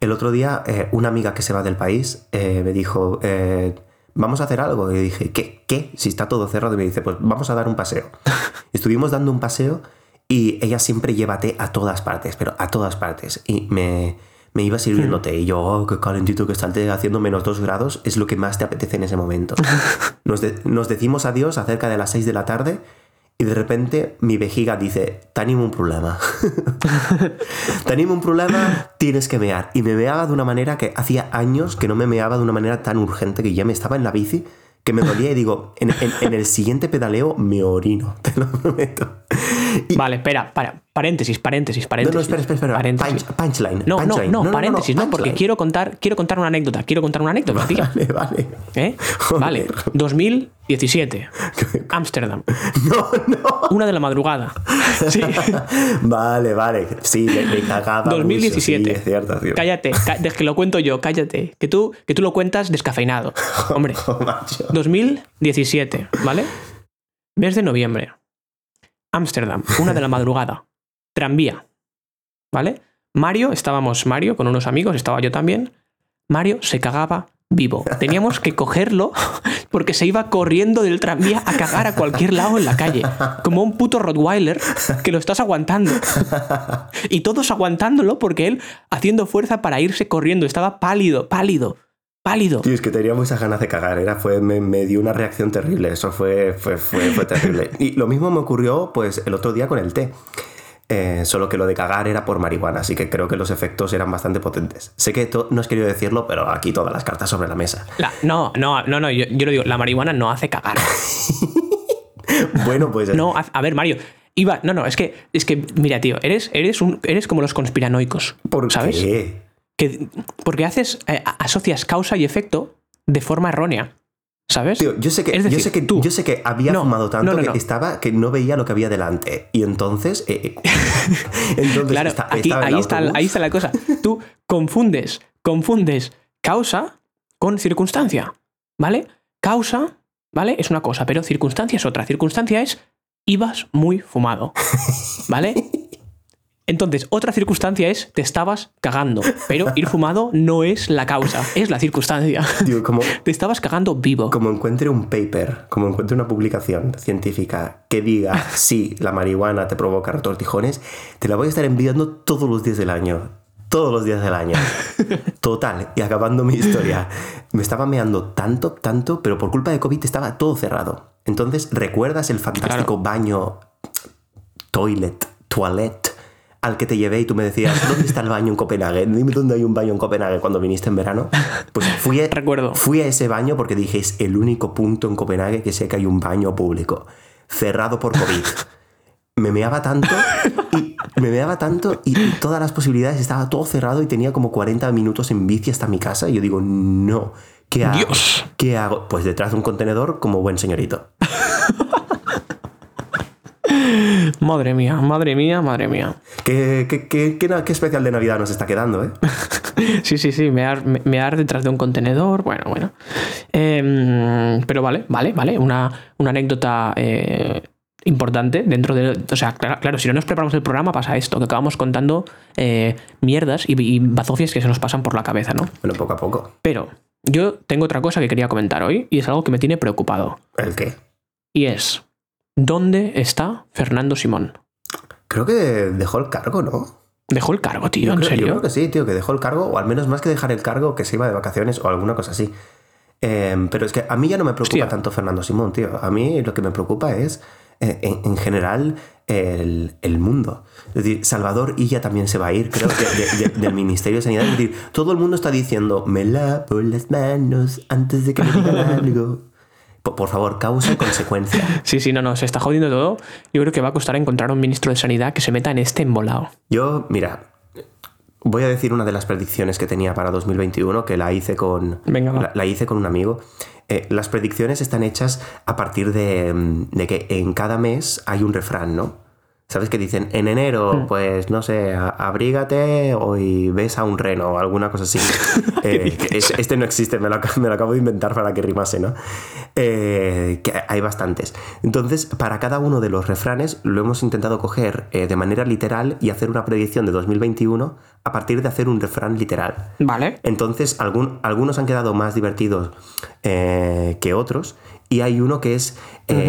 [SPEAKER 2] El otro día, eh, una amiga que se va del país eh, me dijo, eh, vamos a hacer algo. Y dije, ¿qué? ¿Qué? Si está todo cerrado. Y me dice, pues vamos a dar un paseo. Estuvimos dando un paseo y ella siempre lleva té a todas partes, pero a todas partes. Y me, me iba sirviendo té. Y yo, oh, qué calentito que está haciendo menos dos grados, es lo que más te apetece en ese momento. Nos, de- nos decimos adiós acerca de las 6 de la tarde y de repente mi vejiga dice, tenim un problema. tenim un problema, tienes que mear. Y me meaba de una manera que hacía años que no me meaba de una manera tan urgente que ya me estaba en la bici que me dolía y digo, en, el siguiente pedaleo me orino, te lo prometo.
[SPEAKER 1] Vale, espera, para, paréntesis, paréntesis,
[SPEAKER 2] no,
[SPEAKER 1] paréntesis.
[SPEAKER 2] no, espera, espera, espera.
[SPEAKER 1] Paréntesis.
[SPEAKER 2] Punch- punchline.
[SPEAKER 1] No, no, no, paréntesis, no, porque quiero contar, quiero contar una anécdota, quiero contar una anécdota, tío.
[SPEAKER 2] Vale, vale.
[SPEAKER 1] ¿Eh? Vale, 2017, Ámsterdam,
[SPEAKER 2] No, no.
[SPEAKER 1] una de la madrugada. Sí.
[SPEAKER 2] Vale, vale. Sí, me, me cagaba. mucho,
[SPEAKER 1] 2017.
[SPEAKER 2] Sí, es cierto, es.
[SPEAKER 1] Cállate, de que lo cuento yo, cállate. Que tú, que tú lo cuentas descafeinado. Hombre,
[SPEAKER 2] Oh, macho.
[SPEAKER 1] 2017, ¿vale? Mes de noviembre. Ámsterdam, una de la madrugada. Tranvía, ¿vale? Mario, estábamos Mario con unos amigos, estaba yo también. Mario se cagaba vivo. Teníamos que cogerlo porque se iba corriendo del tranvía a cagar a cualquier lado en la calle. Como un puto Rottweiler que lo estás aguantando. Y todos aguantándolo porque él haciendo fuerza para irse corriendo. Estaba pálido, pálido. Pálido.
[SPEAKER 2] Tío, es que tenía muchas ganas de cagar. Era, fue, me, dio una reacción terrible. Eso fue, fue, fue, fue terrible. Y lo mismo me ocurrió pues el otro día con el té. Eh, solo que lo de cagar era por marihuana, así que creo que los efectos eran bastante potentes. Sé que no has querido decirlo, pero aquí todas las cartas sobre la mesa.
[SPEAKER 1] La- no, no, no, no, yo, yo lo digo, la marihuana no hace cagar.
[SPEAKER 2] Bueno, pues
[SPEAKER 1] No, haz- a ver, Mario. Iba, no, no, es que, es que, mira, tío, eres, eres, un, eres como los conspiranoicos.
[SPEAKER 2] ¿por
[SPEAKER 1] ¿sabes?
[SPEAKER 2] qué?
[SPEAKER 1] Que, porque haces, eh, asocias causa y efecto de forma errónea. ¿Sabes?
[SPEAKER 2] Tío, yo sé que,
[SPEAKER 1] decir,
[SPEAKER 2] yo sé que,
[SPEAKER 1] tú-
[SPEAKER 2] yo sé que había
[SPEAKER 1] No,
[SPEAKER 2] fumado tanto
[SPEAKER 1] no, no,
[SPEAKER 2] que estaba que no veía lo que había delante. Y entonces. eh, eh, entonces
[SPEAKER 1] Claro, aquí, ahí, está, ahí está la cosa. Tú confundes, confundes causa con circunstancia, ¿vale? Causa, ¿vale? Es una cosa, pero circunstancia es otra. Circunstancia es ibas muy fumado, ¿vale? Entonces, otra circunstancia es te estabas cagando, pero ir fumado no es la causa, es la circunstancia.
[SPEAKER 2] Como,
[SPEAKER 1] Te estabas cagando vivo.
[SPEAKER 2] como encuentre un paper, como encuentre una publicación científica que diga si la marihuana te provoca retortijones, te la voy a estar enviando todos los días del año. Todos los días del año. Total. Y acabando mi historia, me estaba meando tanto, tanto, pero por culpa de COVID estaba todo cerrado. Entonces, ¿recuerdas el fantástico baño toilet, toilet, al que te llevé y tú me decías, ¿dónde está el baño en Copenhague? Dime dónde hay un baño en Copenhague cuando viniste en verano. Pues fui a,
[SPEAKER 1] Recuerdo.
[SPEAKER 2] fui a ese baño porque dije, es el único punto en Copenhague que sé que hay un baño público, cerrado por COVID. Me meaba tanto y me meaba tanto y todas las posibilidades estaba todo cerrado y tenía como 40 minutos en bici hasta mi casa y yo digo, no, ¿qué hago?
[SPEAKER 1] Dios.
[SPEAKER 2] ¿Qué hago? Pues detrás de un contenedor como buen señorito.
[SPEAKER 1] Madre mía, madre mía, madre mía.
[SPEAKER 2] ¿Qué, qué, qué, qué, especial de Navidad nos está quedando, eh?
[SPEAKER 1] Sí, sí, sí, mear, me- mear detrás de un contenedor, bueno, bueno. Em, pero vale, vale, vale, una, una anécdota eh, importante dentro de... O sea, claro, claro, si no nos preparamos el programa pasa esto, que acabamos contando eh, mierdas y, y bazofias que se nos pasan por la cabeza, ¿no?
[SPEAKER 2] Bueno, poco a poco.
[SPEAKER 1] Pero yo tengo otra cosa que quería comentar hoy y es algo que me tiene preocupado.
[SPEAKER 2] ¿El qué?
[SPEAKER 1] Y es, ¿dónde está Fernando Simón?
[SPEAKER 2] Creo que dejó el cargo, ¿no?
[SPEAKER 1] ¿Dejó el cargo, tío?
[SPEAKER 2] Yo
[SPEAKER 1] ¿En
[SPEAKER 2] creo, yo
[SPEAKER 1] serio?
[SPEAKER 2] creo que sí, tío, que dejó el cargo, o al menos más que dejar el cargo, que se iba de vacaciones o alguna cosa así. Eh, pero es que a mí ya no me preocupa
[SPEAKER 1] Hostia.
[SPEAKER 2] tanto Fernando Simón, tío. A mí lo que me preocupa es, eh, en, en general, el, el mundo. Es decir, Salvador Illa también se va a ir, creo, de- de- de- del Ministerio de Sanidad. Es decir, todo el mundo está diciendo, me lavo las manos antes de que me digan algo. Por, favor, causa y consecuencia.
[SPEAKER 1] Sí, sí, no, no, se está jodiendo todo. Yo creo que va a costar encontrar un ministro de Sanidad que se meta en este embolado.
[SPEAKER 2] Yo, mira, voy a decir una de las predicciones que tenía para 2021, que la hice con,
[SPEAKER 1] Venga,
[SPEAKER 2] la, la hice con un amigo. Eh, las predicciones están hechas a partir de, mm, de que en cada mes hay un refrán, ¿no? ¿Sabes que dicen? En enero,
[SPEAKER 1] Hmm.
[SPEAKER 2] pues no sé, abrígate o y ves a un reno o alguna cosa así. Eh, este no existe, me lo, me lo acabo de inventar para que rimase, ¿no? Eh, que hay bastantes. Entonces, para cada uno de los refranes lo hemos intentado coger eh, de manera literal y hacer una predicción de 2021 a partir de hacer un refrán literal.
[SPEAKER 1] Vale.
[SPEAKER 2] Entonces, algún- algunos han quedado más divertidos que otros. Y hay uno que es.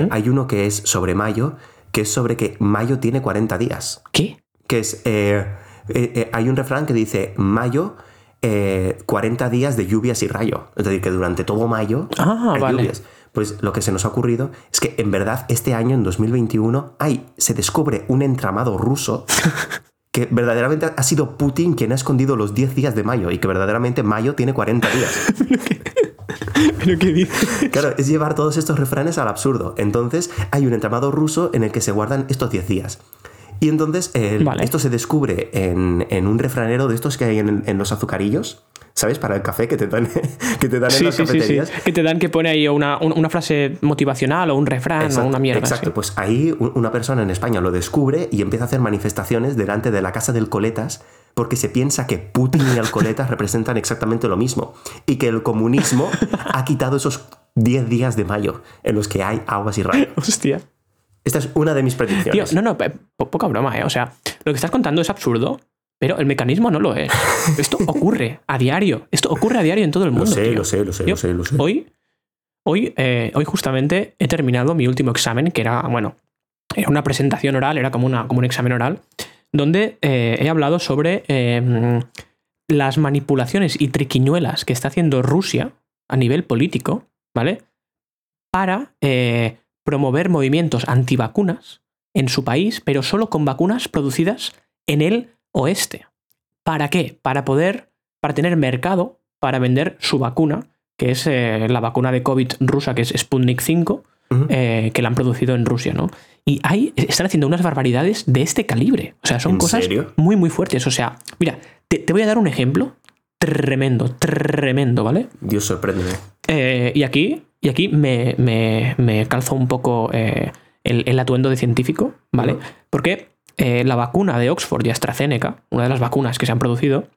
[SPEAKER 2] Hay uno que es sobre mayo, que es sobre que mayo tiene 40 días.
[SPEAKER 1] ¿Qué?
[SPEAKER 2] Que es. eh, eh, eh, hay un refrán que dice mayo. eh, 40 días de lluvias y rayo. Es decir, que durante todo mayo
[SPEAKER 1] Ah,
[SPEAKER 2] hay
[SPEAKER 1] vale.
[SPEAKER 2] lluvias. Pues lo que se nos ha ocurrido es que en verdad este año, en 2021, hay, se descubre un entramado ruso que verdaderamente ha sido Putin quien ha escondido los 10 días de mayo y que verdaderamente mayo tiene 40 días.
[SPEAKER 1] ¿Pero qué dices?
[SPEAKER 2] Claro, es llevar todos estos refranes al absurdo. Entonces hay un entramado ruso en el que se guardan estos 10 días. Y entonces
[SPEAKER 1] Vale.
[SPEAKER 2] esto se descubre en, en un refranero de estos que hay en, en los azucarillos, ¿sabes? Para el café que te dan, que te dan en las
[SPEAKER 1] sí. Que te dan que pone ahí una, un- una frase motivacional o un refrán
[SPEAKER 2] Exacto,
[SPEAKER 1] o una mierda.
[SPEAKER 2] Exacto, pues ahí un- una persona en España lo descubre y empieza a hacer manifestaciones delante de la casa del Coletas porque se piensa que Putin y el Coletas representan exactamente lo mismo y que el comunismo ha quitado esos 10 días de mayo en los que hay aguas y rayos.
[SPEAKER 1] Hostia.
[SPEAKER 2] Esta es una de mis
[SPEAKER 1] Tío,
[SPEAKER 2] predicciones.
[SPEAKER 1] no, no, po- poca broma, ¿eh? O sea, lo que estás contando es absurdo, pero el mecanismo no lo es. Esto ocurre a diario. Esto ocurre a diario en todo el mundo.
[SPEAKER 2] Lo sé,
[SPEAKER 1] tío.
[SPEAKER 2] lo sé, lo sé,
[SPEAKER 1] Yo
[SPEAKER 2] lo sé, lo sé.
[SPEAKER 1] Hoy, hoy, eh, hoy justamente he terminado mi último examen, que era, bueno, era una presentación oral, era como, una, como un examen oral, donde eh, he hablado sobre eh, las manipulaciones y triquiñuelas que está haciendo Rusia a nivel político, ¿vale? Para eh, promover movimientos antivacunas en su país, pero solo con vacunas producidas en el oeste. ¿Para qué? Para poder, para tener mercado para vender su vacuna, que es eh, la vacuna de COVID rusa, que es Sputnik 5,
[SPEAKER 2] Ujú.
[SPEAKER 1] eh, que la han producido en Rusia, ¿no? Y hay, están haciendo unas barbaridades de este calibre. O sea, son
[SPEAKER 2] ¿En
[SPEAKER 1] cosas
[SPEAKER 2] serio?
[SPEAKER 1] muy, muy fuertes. O sea, mira, te, te voy a dar un ejemplo tremendo, tremendo, ¿vale?
[SPEAKER 2] Dios sorpréndeme.
[SPEAKER 1] Eh, y aquí, y aquí me, me- me calzo un poco eh, el, el atuendo de científico, ¿vale? Porque eh, la vacuna de Oxford y AstraZeneca, una de las vacunas que se han producido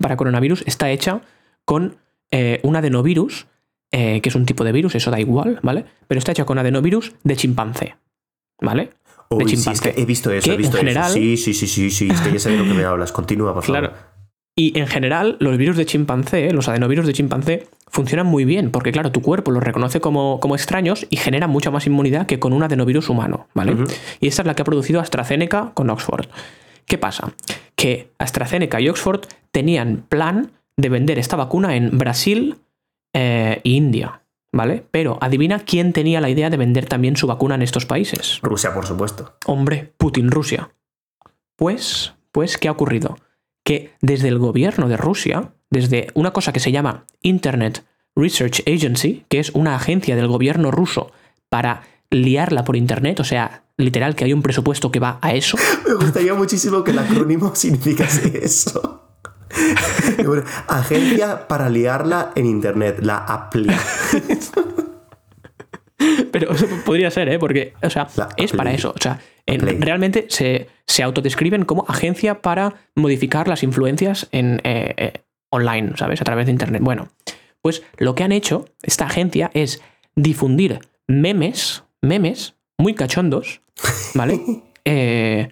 [SPEAKER 1] para coronavirus, está hecha con eh, un adenovirus, eh, que es un tipo de virus, eso da igual, ¿vale? Pero está hecha con adenovirus de chimpancé, ¿vale?
[SPEAKER 2] Uy, sí, es
[SPEAKER 1] chimpancé.
[SPEAKER 2] que he visto eso,
[SPEAKER 1] Que
[SPEAKER 2] he visto
[SPEAKER 1] en general-
[SPEAKER 2] eso. Sí, sí, sí, sí, sí, es que ya sé de lo que me hablas. Continúa, por favor.
[SPEAKER 1] Claro. Y en general, los virus de chimpancé, los adenovirus de chimpancé, funcionan muy bien, porque claro, tu cuerpo los reconoce como, como extraños y genera mucha más inmunidad que con un adenovirus humano, ¿vale? Y esta es la que ha producido AstraZeneca con Oxford. ¿Qué pasa? Que AstraZeneca y Oxford tenían plan de vender esta vacuna en Brasil eh, e India, ¿vale? Pero adivina quién tenía la idea de vender también su vacuna en estos países.
[SPEAKER 2] Rusia, por supuesto.
[SPEAKER 1] Hombre, Putin, Rusia. Pues, pues, ¿qué ha ocurrido? Que desde el gobierno de Rusia, desde una cosa que se llama Internet Research Agency, que es una agencia del gobierno ruso para liarla por Internet, o sea, literal que hay un presupuesto que va a eso.
[SPEAKER 2] Me gustaría muchísimo que el acrónimo significase eso. Bueno, Agencia para liarla en internet, la APLI.
[SPEAKER 1] Pero eso podría ser, ¿eh? Porque, o sea,
[SPEAKER 2] La
[SPEAKER 1] es para eso. O sea, en- realmente se, se autodescriben como agencia para modificar las influencias en, eh, eh, online, ¿sabes? A través de Internet. Bueno, pues lo que han hecho esta agencia es difundir memes, memes muy cachondos, ¿vale? Eh,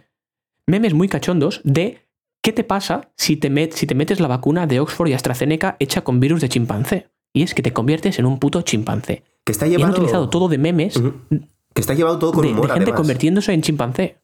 [SPEAKER 1] memes muy cachondos de qué te pasa si te, met- si te metes la vacuna de Oxford y AstraZeneca hecha con virus de chimpancé. Y es que te conviertes en un puto chimpancé.
[SPEAKER 2] Que está
[SPEAKER 1] Y han
[SPEAKER 2] llevado.
[SPEAKER 1] utilizado todo de memes.
[SPEAKER 2] Que está llevado todo con
[SPEAKER 1] de, de
[SPEAKER 2] humor,
[SPEAKER 1] gente
[SPEAKER 2] además.
[SPEAKER 1] convirtiéndose en chimpancé.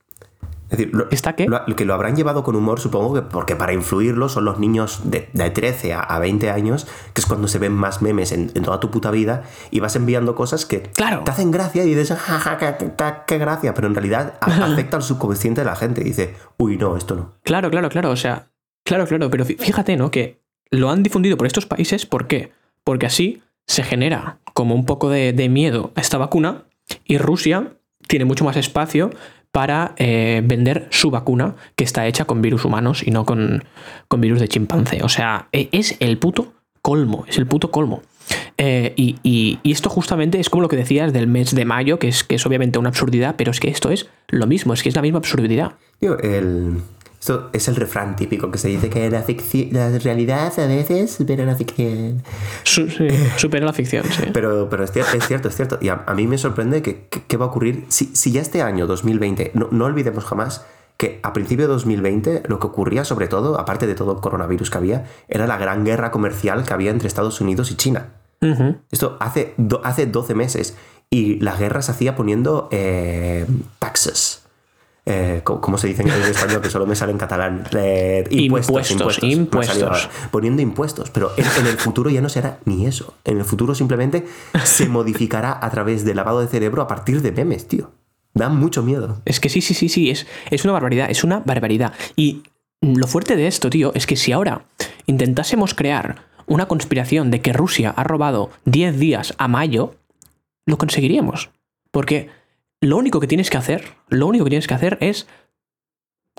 [SPEAKER 2] Es decir, lo,
[SPEAKER 1] ¿Está qué?
[SPEAKER 2] lo- que lo habrán llevado con humor, supongo que porque para influirlo son los niños de, de 13 a, a 20 años, que es cuando se ven más memes en, en toda tu puta vida, y vas enviando cosas que
[SPEAKER 1] Claro.
[SPEAKER 2] te hacen gracia y dices, jaja, qué, qué- qué gracia, pero en realidad afecta al subconsciente de la gente. Y dice, uy, no, esto no.
[SPEAKER 1] Claro, claro, claro. O sea, claro, claro. Pero fí- fíjate, ¿no? Que lo han difundido por estos países. ¿Por qué? Porque así se genera como un poco de, de miedo a esta vacuna y Rusia tiene mucho más espacio para eh, vender su vacuna que está hecha con virus humanos y no con, con virus de chimpancé. O sea, e- es el puto colmo, es el puto colmo. Eh, y, y- esto justamente es como lo que decías del mes de mayo, que es, que es obviamente una absurdidad, pero es que esto es lo mismo, es que es la misma absurdidad.
[SPEAKER 2] Digo, el, esto es el refrán típico que se dice que la, ficci- la realidad a veces supera la ficción.
[SPEAKER 1] Su- sí, supera la ficción, sí.
[SPEAKER 2] Pero, pero es, cier- es cierto, es cierto. Y a, a mí me sorprende que, que- qué va a ocurrir si, si ya este año, 2020, no, no olvidemos jamás que a principio de 2020 lo que ocurría sobre todo, aparte de todo el coronavirus que había, era la gran guerra comercial que había entre Estados Unidos y China. Esto hace, do- hace 12 meses. Y la guerra se hacía poniendo eh, taxes. Eh, ¿cómo, se dice en español? Que solo me sale en catalán. Eh, impuestos,
[SPEAKER 1] Impuestos,
[SPEAKER 2] impuestos. Poniendo impuestos. Pero en, en el futuro ya no será ni eso. En el futuro simplemente se modificará a través de lavado de cerebro a partir de memes, tío. Da mucho miedo.
[SPEAKER 1] Es que sí, sí, sí, sí, es, es una barbaridad, es una barbaridad. Y lo fuerte de esto, tío, es que si ahora intentásemos crear una conspiración de que Rusia ha robado 10 días a mayo, lo conseguiríamos. Porque lo único que tienes que hacer, lo único que tienes que hacer es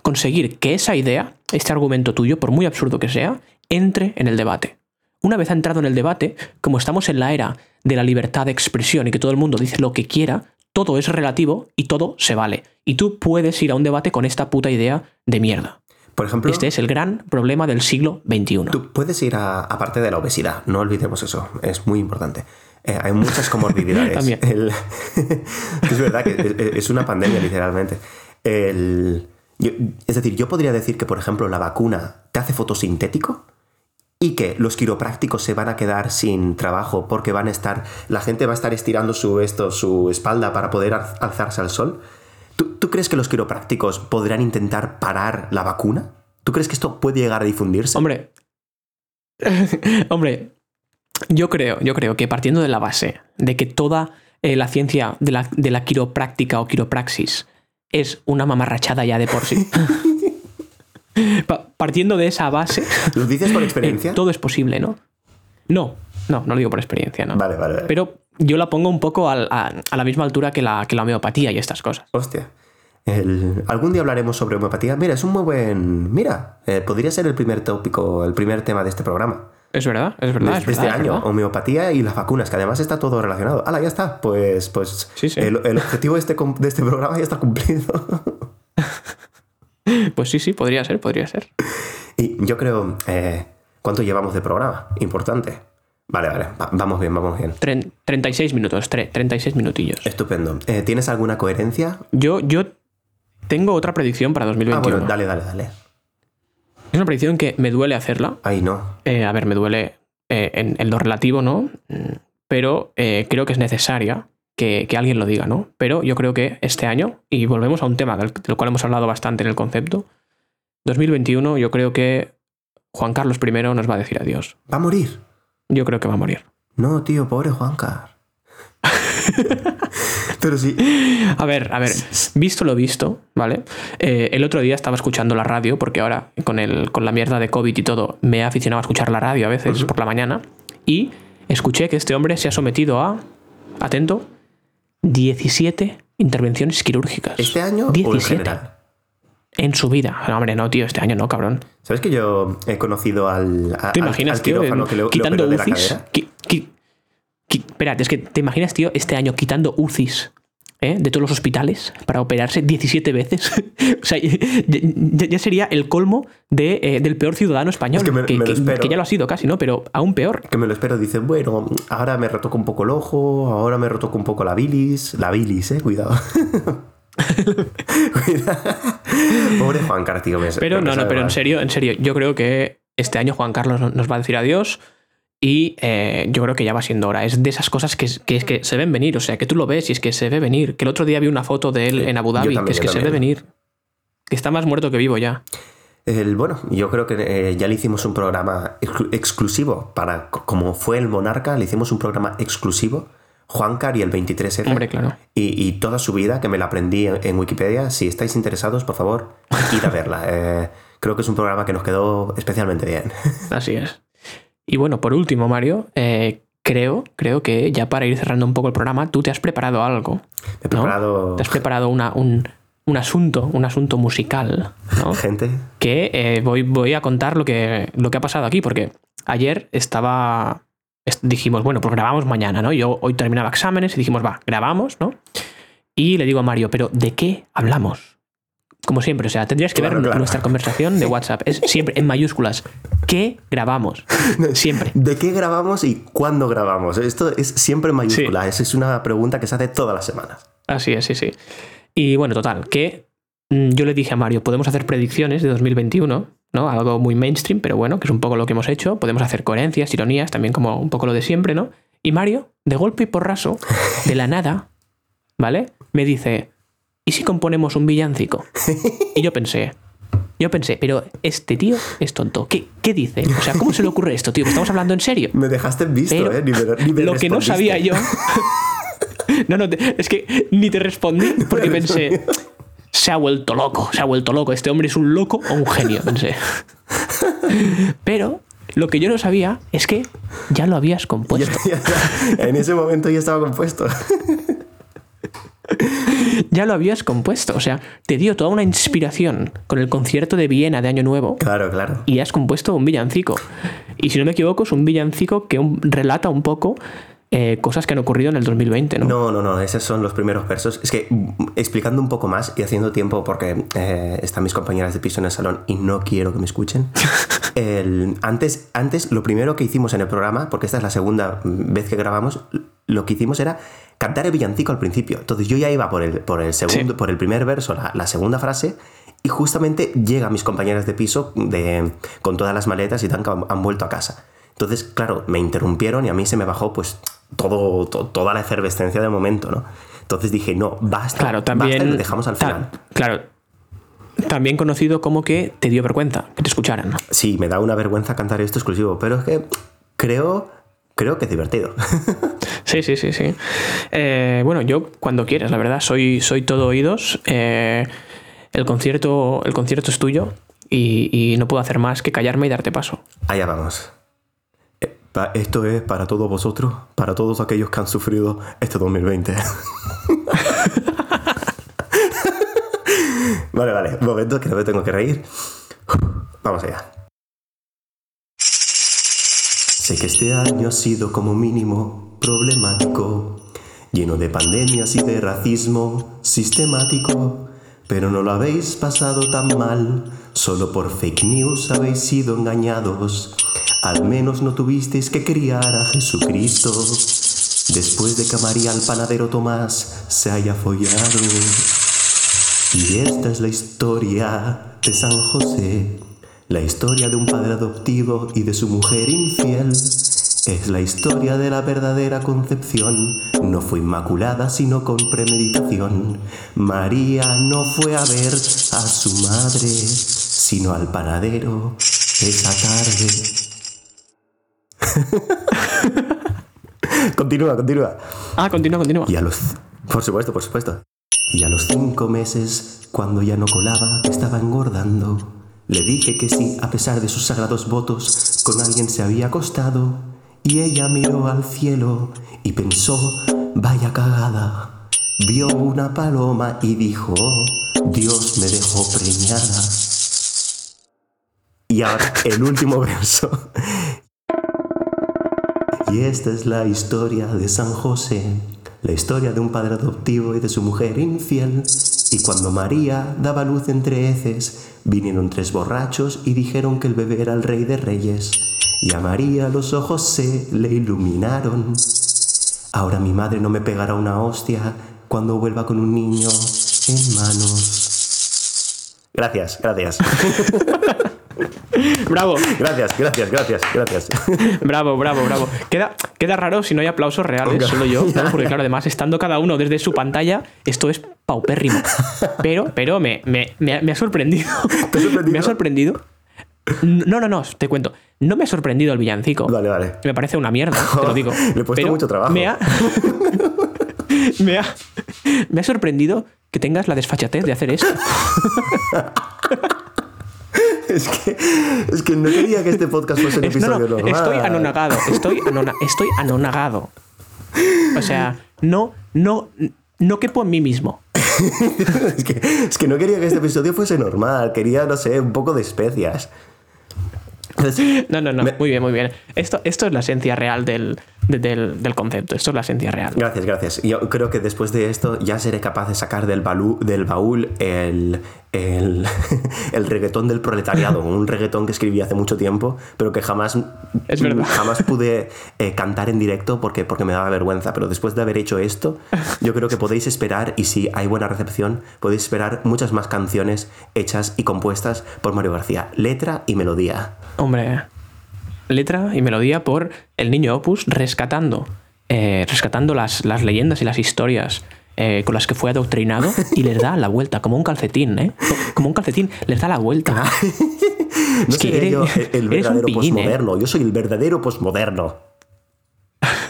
[SPEAKER 1] conseguir que esa idea, este argumento tuyo, por muy absurdo que sea, entre en el debate. Una vez ha entrado en el debate, como estamos en la era de la libertad de expresión y que todo el mundo dice lo que quiera, todo es relativo y todo se vale. Y tú puedes ir a un debate con esta puta idea de mierda.
[SPEAKER 2] Por ejemplo,
[SPEAKER 1] Este es el gran problema del siglo XXI.
[SPEAKER 2] Tú puedes ir a, aparte de la obesidad, no olvidemos eso, es muy importante. Eh, hay muchas comorbilidades. El- es verdad que es- una pandemia, literalmente. El- Yo- es decir, yo podría decir que, por ejemplo, la vacuna te hace fotosintético y que los quiroprácticos se van a quedar sin trabajo porque van a estar, la gente va a estar estirando su, esto, su espalda para poder al- alzarse al sol. ¿Tú, tú crees que los quiroprácticos podrán intentar parar la vacuna? ¿Tú crees que esto puede llegar a difundirse?
[SPEAKER 1] Hombre. Hombre, yo creo, yo creo que partiendo de la base de que toda eh, la ciencia de la, de la quiropráctica o quiropraxis es una mamarrachada ya de por sí. Pa- partiendo de esa base,
[SPEAKER 2] ¿Lo dices por
[SPEAKER 1] eh,
[SPEAKER 2] experiencia?
[SPEAKER 1] todo es posible, ¿no? No, no, no lo digo por experiencia, ¿no?
[SPEAKER 2] Vale, vale, vale.
[SPEAKER 1] Pero yo la pongo un poco al- a, a la misma altura que la, que la homeopatía y estas cosas.
[SPEAKER 2] Hostia. El- Algún día hablaremos sobre homeopatía. Mira, es un muy buen. Mira, eh, podría ser el primer tópico, el primer tema de este programa.
[SPEAKER 1] Es verdad, es verdad.
[SPEAKER 2] de
[SPEAKER 1] es
[SPEAKER 2] este
[SPEAKER 1] es
[SPEAKER 2] año,
[SPEAKER 1] verdad.
[SPEAKER 2] homeopatía y las vacunas, que además está todo relacionado. ¡Hala, ya está! Pues, pues
[SPEAKER 1] Sí, sí.
[SPEAKER 2] El, el objetivo de este, de este programa ya está cumplido.
[SPEAKER 1] Pues sí, sí, podría ser, podría ser.
[SPEAKER 2] y yo creo. eh, ¿Cuánto llevamos de programa? Importante. Vale, vale. va- vamos bien, vamos bien.
[SPEAKER 1] Tren- 36 minutos, tre- 36 minutillos.
[SPEAKER 2] Estupendo. Eh, ¿Tienes alguna coherencia?
[SPEAKER 1] Yo, yo tengo otra predicción para
[SPEAKER 2] Ah,
[SPEAKER 1] 2021.
[SPEAKER 2] bueno, dale, dale, dale.
[SPEAKER 1] Es una predicción que me duele hacerla.
[SPEAKER 2] Ahí no.
[SPEAKER 1] Eh, a ver, me duele eh, en, en lo relativo, ¿no? Pero eh, creo que es necesaria que, que alguien lo diga, ¿no? Pero yo creo que este año, y volvemos a un tema del, del cual hemos hablado bastante en el concepto, 2021 yo creo que Juan Carlos I nos va a decir adiós.
[SPEAKER 2] Va a morir.
[SPEAKER 1] Yo creo que va a morir.
[SPEAKER 2] No, tío, pobre Juancar. Pero sí.
[SPEAKER 1] A ver, a ver, visto lo visto, ¿vale? Eh, el otro día estaba escuchando la radio, porque ahora con, el, con la mierda de COVID y todo, me he aficionado a escuchar la radio a veces por la mañana, y escuché que este hombre se ha sometido a, atento, 17 intervenciones quirúrgicas.
[SPEAKER 2] ¿Este año o en
[SPEAKER 1] 17
[SPEAKER 2] general?
[SPEAKER 1] en su vida. No, hombre, no, tío, este año no, cabrón.
[SPEAKER 2] ¿Sabes que yo he conocido al, a-
[SPEAKER 1] ¿Te imaginas,
[SPEAKER 2] al
[SPEAKER 1] tío,
[SPEAKER 2] quirófano que
[SPEAKER 1] quitando
[SPEAKER 2] de la
[SPEAKER 1] UCIs?
[SPEAKER 2] cadera?
[SPEAKER 1] Qui- qui- qui- espérate, es que te imaginas, tío, este año quitando UCIs ¿eh? de todos los hospitales para operarse 17 veces. o sea, ya, sería el colmo de, eh, del peor ciudadano español.
[SPEAKER 2] Es que me- me lo
[SPEAKER 1] que- que ya lo ha sido casi, ¿no? Pero aún peor.
[SPEAKER 2] Que me lo espero, dice, bueno, ahora me retoco un poco el ojo, ahora me retoco un poco la bilis. La bilis, eh, cuidado. Cuidado. Pobre Juan Car, tío. me-
[SPEAKER 1] Pero
[SPEAKER 2] me
[SPEAKER 1] no, no, pero en serio, en serio, yo creo que este año Juan Carlos nos va a decir adiós. Y eh, yo creo que ya va siendo hora. Es de esas cosas que, que, es que se ven venir. O sea, que tú lo ves y es que se ve venir. Que el otro día vi una foto de él
[SPEAKER 2] Sí,
[SPEAKER 1] en Abu Dhabi.
[SPEAKER 2] también,
[SPEAKER 1] que es que se ve venir. Que está más muerto que vivo ya.
[SPEAKER 2] El, bueno, yo creo que eh, ya le hicimos un programa exclu- exclusivo para, como fue el Monarca, le hicimos un programa exclusivo, Juancar y el 23F.
[SPEAKER 1] Hombre, claro.
[SPEAKER 2] Y, y toda su vida, que me la aprendí en, en Wikipedia. Si estáis interesados, por favor, id a verla. Eh, creo que es un programa que nos quedó especialmente bien.
[SPEAKER 1] Así es. Y bueno, por último, Mario, eh, creo, creo que ya para ir cerrando un poco el programa, tú te has preparado algo.
[SPEAKER 2] Preparado
[SPEAKER 1] Te has preparado una, un, un asunto, un asunto musical, ¿no?
[SPEAKER 2] gente.
[SPEAKER 1] que eh, voy, voy a contar lo que, lo que ha pasado aquí, porque ayer estaba. est- dijimos, bueno, pues grabamos mañana, ¿no? Yo hoy terminaba exámenes y dijimos, va, grabamos, ¿no? Y le digo a Mario, pero ¿de qué hablamos? Como siempre, o sea, tendrías que
[SPEAKER 2] Claro,
[SPEAKER 1] ver
[SPEAKER 2] claro.
[SPEAKER 1] nuestra conversación de WhatsApp. Es siempre en mayúsculas. ¿Qué grabamos? Siempre.
[SPEAKER 2] ¿De qué grabamos y cuándo grabamos? Esto es siempre en mayúscula. Esa es una pregunta que se hace todas las semanas.
[SPEAKER 1] Así es, sí, sí. Y bueno, total, que mm, yo le dije a Mario, podemos hacer predicciones de 2021, ¿no? Algo muy mainstream, pero bueno, que es un poco lo que hemos hecho. Podemos hacer coherencias, ironías, también como un poco lo de siempre, ¿no? Y Mario, de golpe y porraso, de la nada, ¿vale? Me dice, ¿y si componemos un villancico? Y yo pensé, yo pensé, pero este tío es tonto. ¿Qué, qué dice? O sea, ¿cómo se le ocurre esto, tío? ¿Que estamos hablando en serio?
[SPEAKER 2] Me dejaste en visto,
[SPEAKER 1] Pero
[SPEAKER 2] ¿eh? Ni me- ni me
[SPEAKER 1] lo que no sabía yo. No, no, es que ni te respondí porque pensé. Se ha vuelto loco, se ha vuelto loco. Este hombre es un loco o un genio, pensé. Pero lo que yo no sabía es que ya lo habías compuesto.
[SPEAKER 2] Ya- ya- en ese momento ya estaba compuesto.
[SPEAKER 1] Ya lo habías compuesto. O sea, te dio toda una inspiración con el concierto de Viena de Año Nuevo
[SPEAKER 2] Claro, claro.
[SPEAKER 1] y has compuesto un villancico. Y si no me equivoco, es un villancico que un- relata un poco eh, cosas que han ocurrido en el 2020, ¿no?
[SPEAKER 2] No, no, no, esos son los primeros versos. Es que mm, explicando un poco más y haciendo tiempo porque eh, están mis compañeras de piso en el salón y no quiero que me escuchen. El- antes, antes, lo primero que hicimos en el programa, porque esta es la segunda vez que grabamos, lo que hicimos era cantar el villancico al principio. Entonces yo ya iba por el, por el segundo,
[SPEAKER 1] Sí.
[SPEAKER 2] por el primer verso, la, la segunda frase, y justamente llega mis compañeras de piso de, con todas las maletas y tan que han, han vuelto a casa. Entonces, claro, me interrumpieron y a mí se me bajó pues todo, to- toda la efervescencia del momento, ¿no? Entonces dije, no, basta,
[SPEAKER 1] Claro,
[SPEAKER 2] basta, y
[SPEAKER 1] también.
[SPEAKER 2] lo dejamos al final.
[SPEAKER 1] claro. También conocido como que te dio vergüenza que te escucharan.
[SPEAKER 2] Sí, me da una vergüenza cantar esto exclusivo, pero es que creo, creo que es divertido.
[SPEAKER 1] Sí, sí, sí, sí. Eh, bueno, yo cuando quieras, la verdad, soy, soy todo oídos. Eh, el, concierto, el concierto es tuyo y, y no puedo hacer más que callarme y darte paso.
[SPEAKER 2] Allá vamos. Eh, Esto es para todos vosotros, para todos aquellos que han sufrido este 2020. vale, vale, un momento que no me tengo que reír. Vamos allá. Sé que este año ha sido como mínimo problemático, lleno de pandemias y de racismo sistemático, pero no lo habéis pasado tan mal, solo por fake news habéis sido engañados, al menos no tuvisteis que criar a Jesucristo, después de que María el panadero Tomás se haya follado. Y esta es la historia de San José, la historia de un padre adoptivo y de su mujer infiel. Es la historia de la verdadera concepción. No fue inmaculada, sino con premeditación. María no fue a ver a su madre, sino al panadero esa tarde. continúa, continúa.
[SPEAKER 1] Ah, continúa, continúa.
[SPEAKER 2] Y a los... Por supuesto, por supuesto. Y a los cinco meses, cuando ya no colaba, estaba engordando, le dije que sí, a pesar de sus sagrados votos, con alguien se había acostado. Y ella miró al cielo y pensó, vaya cagada. Vio una paloma y dijo, Dios me dejó preñada. Y ahora el último verso. Y esta es la historia de San José, la historia de un padre adoptivo y de su mujer infiel. Y cuando María daba luz entre heces, vinieron tres borrachos y dijeron que el bebé era el rey de reyes. Y a María los ojos se le iluminaron. Ahora mi madre no me pegará una hostia cuando vuelva con un niño en manos. Gracias, gracias.
[SPEAKER 1] Bravo,
[SPEAKER 2] Gracias, gracias, gracias, gracias.
[SPEAKER 1] bravo, bravo, bravo. Queda, queda raro si no hay aplausos reales, solo yo, ¿no? porque claro, además, estando cada uno desde su pantalla, esto es paupérrimo. Pero, pero me, me- me ha- me ha sorprendido.
[SPEAKER 2] ¿Te sorprendido?
[SPEAKER 1] Me ha sorprendido. No, no, no, te cuento. No me ha sorprendido el villancico.
[SPEAKER 2] Vale, vale.
[SPEAKER 1] Me parece una mierda, te lo digo.
[SPEAKER 2] Le he puesto
[SPEAKER 1] Pero
[SPEAKER 2] mucho trabajo.
[SPEAKER 1] Me ha, me, ha, me ha sorprendido que tengas la desfachatez de hacer esto.
[SPEAKER 2] Es que, es que no quería que este podcast fuese un
[SPEAKER 1] Es- no,
[SPEAKER 2] episodio
[SPEAKER 1] no,
[SPEAKER 2] normal.
[SPEAKER 1] estoy anonagado, estoy, anona- estoy anonagado. O sea, no, no, no quepo en mí mismo.
[SPEAKER 2] es, que, es que no quería que este episodio fuese normal. Quería, no sé, un poco de especias.
[SPEAKER 1] No, no, no,
[SPEAKER 2] Me-
[SPEAKER 1] muy bien, muy bien. Esto, esto es la esencia real del, de- del, del concepto, esto es la esencia real.
[SPEAKER 2] Gracias, gracias. Yo creo que después de esto ya seré capaz de sacar del, balú- del baúl el, el, el reggaetón del proletariado, un reggaetón que escribí hace mucho tiempo, pero que jamás,
[SPEAKER 1] Es
[SPEAKER 2] jamás pude eh, cantar en directo porque, porque me daba vergüenza. Pero después de haber hecho esto, yo creo que podéis esperar, y si hay buena recepción, podéis esperar muchas más canciones hechas y compuestas por Mario García. Letra y melodía.
[SPEAKER 1] Hombre, letra y melodía por el niño Opus rescatando, eh, rescatando las, las leyendas y las historias eh, con las que fue adoctrinado y les da la vuelta, como un calcetín, ¿eh? Como un calcetín, les da la vuelta.
[SPEAKER 2] No
[SPEAKER 1] Es que eres-
[SPEAKER 2] yo el- el verdadero
[SPEAKER 1] ¿eh?
[SPEAKER 2] posmoderno, yo soy el verdadero posmoderno.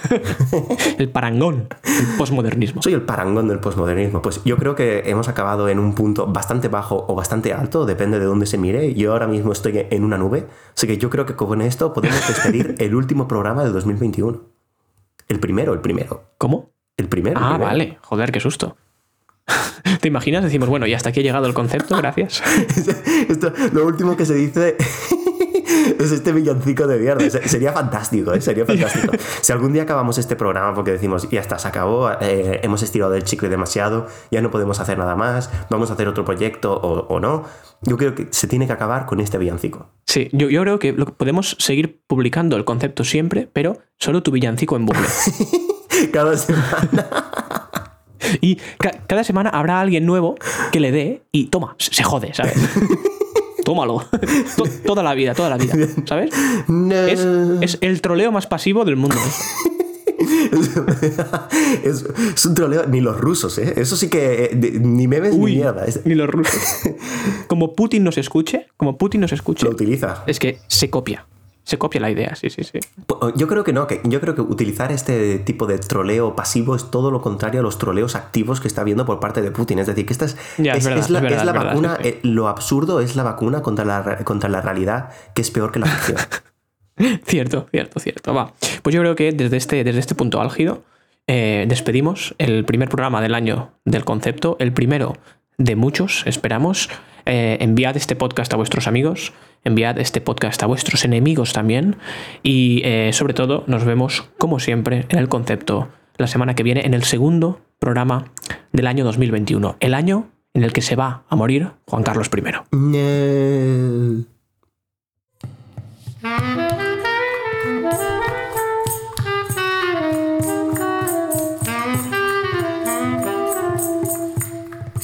[SPEAKER 1] El parangón, el posmodernismo.
[SPEAKER 2] Soy el parangón del posmodernismo. Pues yo creo que hemos acabado en un punto bastante bajo o bastante alto, depende de dónde se mire. Yo ahora mismo estoy en una nube, así que yo creo que con esto podemos despedir el último programa del 2021. El primero, el primero.
[SPEAKER 1] ¿Cómo?
[SPEAKER 2] El primero. el
[SPEAKER 1] Ah,
[SPEAKER 2] primero.
[SPEAKER 1] vale, joder, qué susto. ¿Te imaginas? Decimos, bueno, y hasta aquí ha llegado el concepto, gracias.
[SPEAKER 2] Esto, lo último que se dice es este villancico de mierda. Se- Sería fantástico, ¿eh? Sería fantástico. Si algún día acabamos este programa porque decimos, ya está, se acabó, eh, hemos estirado el chicle demasiado, ya no podemos hacer nada más, vamos a hacer otro proyecto o, o no, yo creo que se tiene que acabar con este villancico.
[SPEAKER 1] Sí, yo, yo creo que lo podemos seguir publicando el concepto siempre, pero solo tu villancico en bucle.
[SPEAKER 2] Cada semana.
[SPEAKER 1] Y cada semana habrá alguien nuevo que le dé y toma, se jode, ¿sabes? Tómalo. toda la vida, toda la vida, ¿sabes? Es, el troleo más pasivo del mundo.
[SPEAKER 2] es, un troleo, ni los rusos, ¿eh? Eso sí que eh, ni memes ni mierda.
[SPEAKER 1] Ni los rusos. Como Putin nos escuche, como Putin nos escuche.
[SPEAKER 2] Lo utiliza.
[SPEAKER 1] Es que se copia. Se copia la idea, sí, sí, sí.
[SPEAKER 2] Yo creo que no, que yo creo que utilizar este tipo de troleo pasivo es todo lo contrario a los troleos activos que está viendo por parte de Putin. Es decir, que esta es, la, vacuna, eh, lo absurdo es la vacuna contra la, contra la realidad, que es peor que la ficción.
[SPEAKER 1] cierto, cierto, cierto. Va. Pues yo creo que desde este, desde este punto álgido eh, despedimos el primer programa del año del concepto, el primero de muchos, esperamos. Eh, enviad este podcast a vuestros amigos, enviad este podcast a vuestros enemigos también y eh, sobre todo nos vemos como siempre en el concepto la semana que viene en el segundo programa del año 2021, el año en el que se va a morir Juan Carlos I.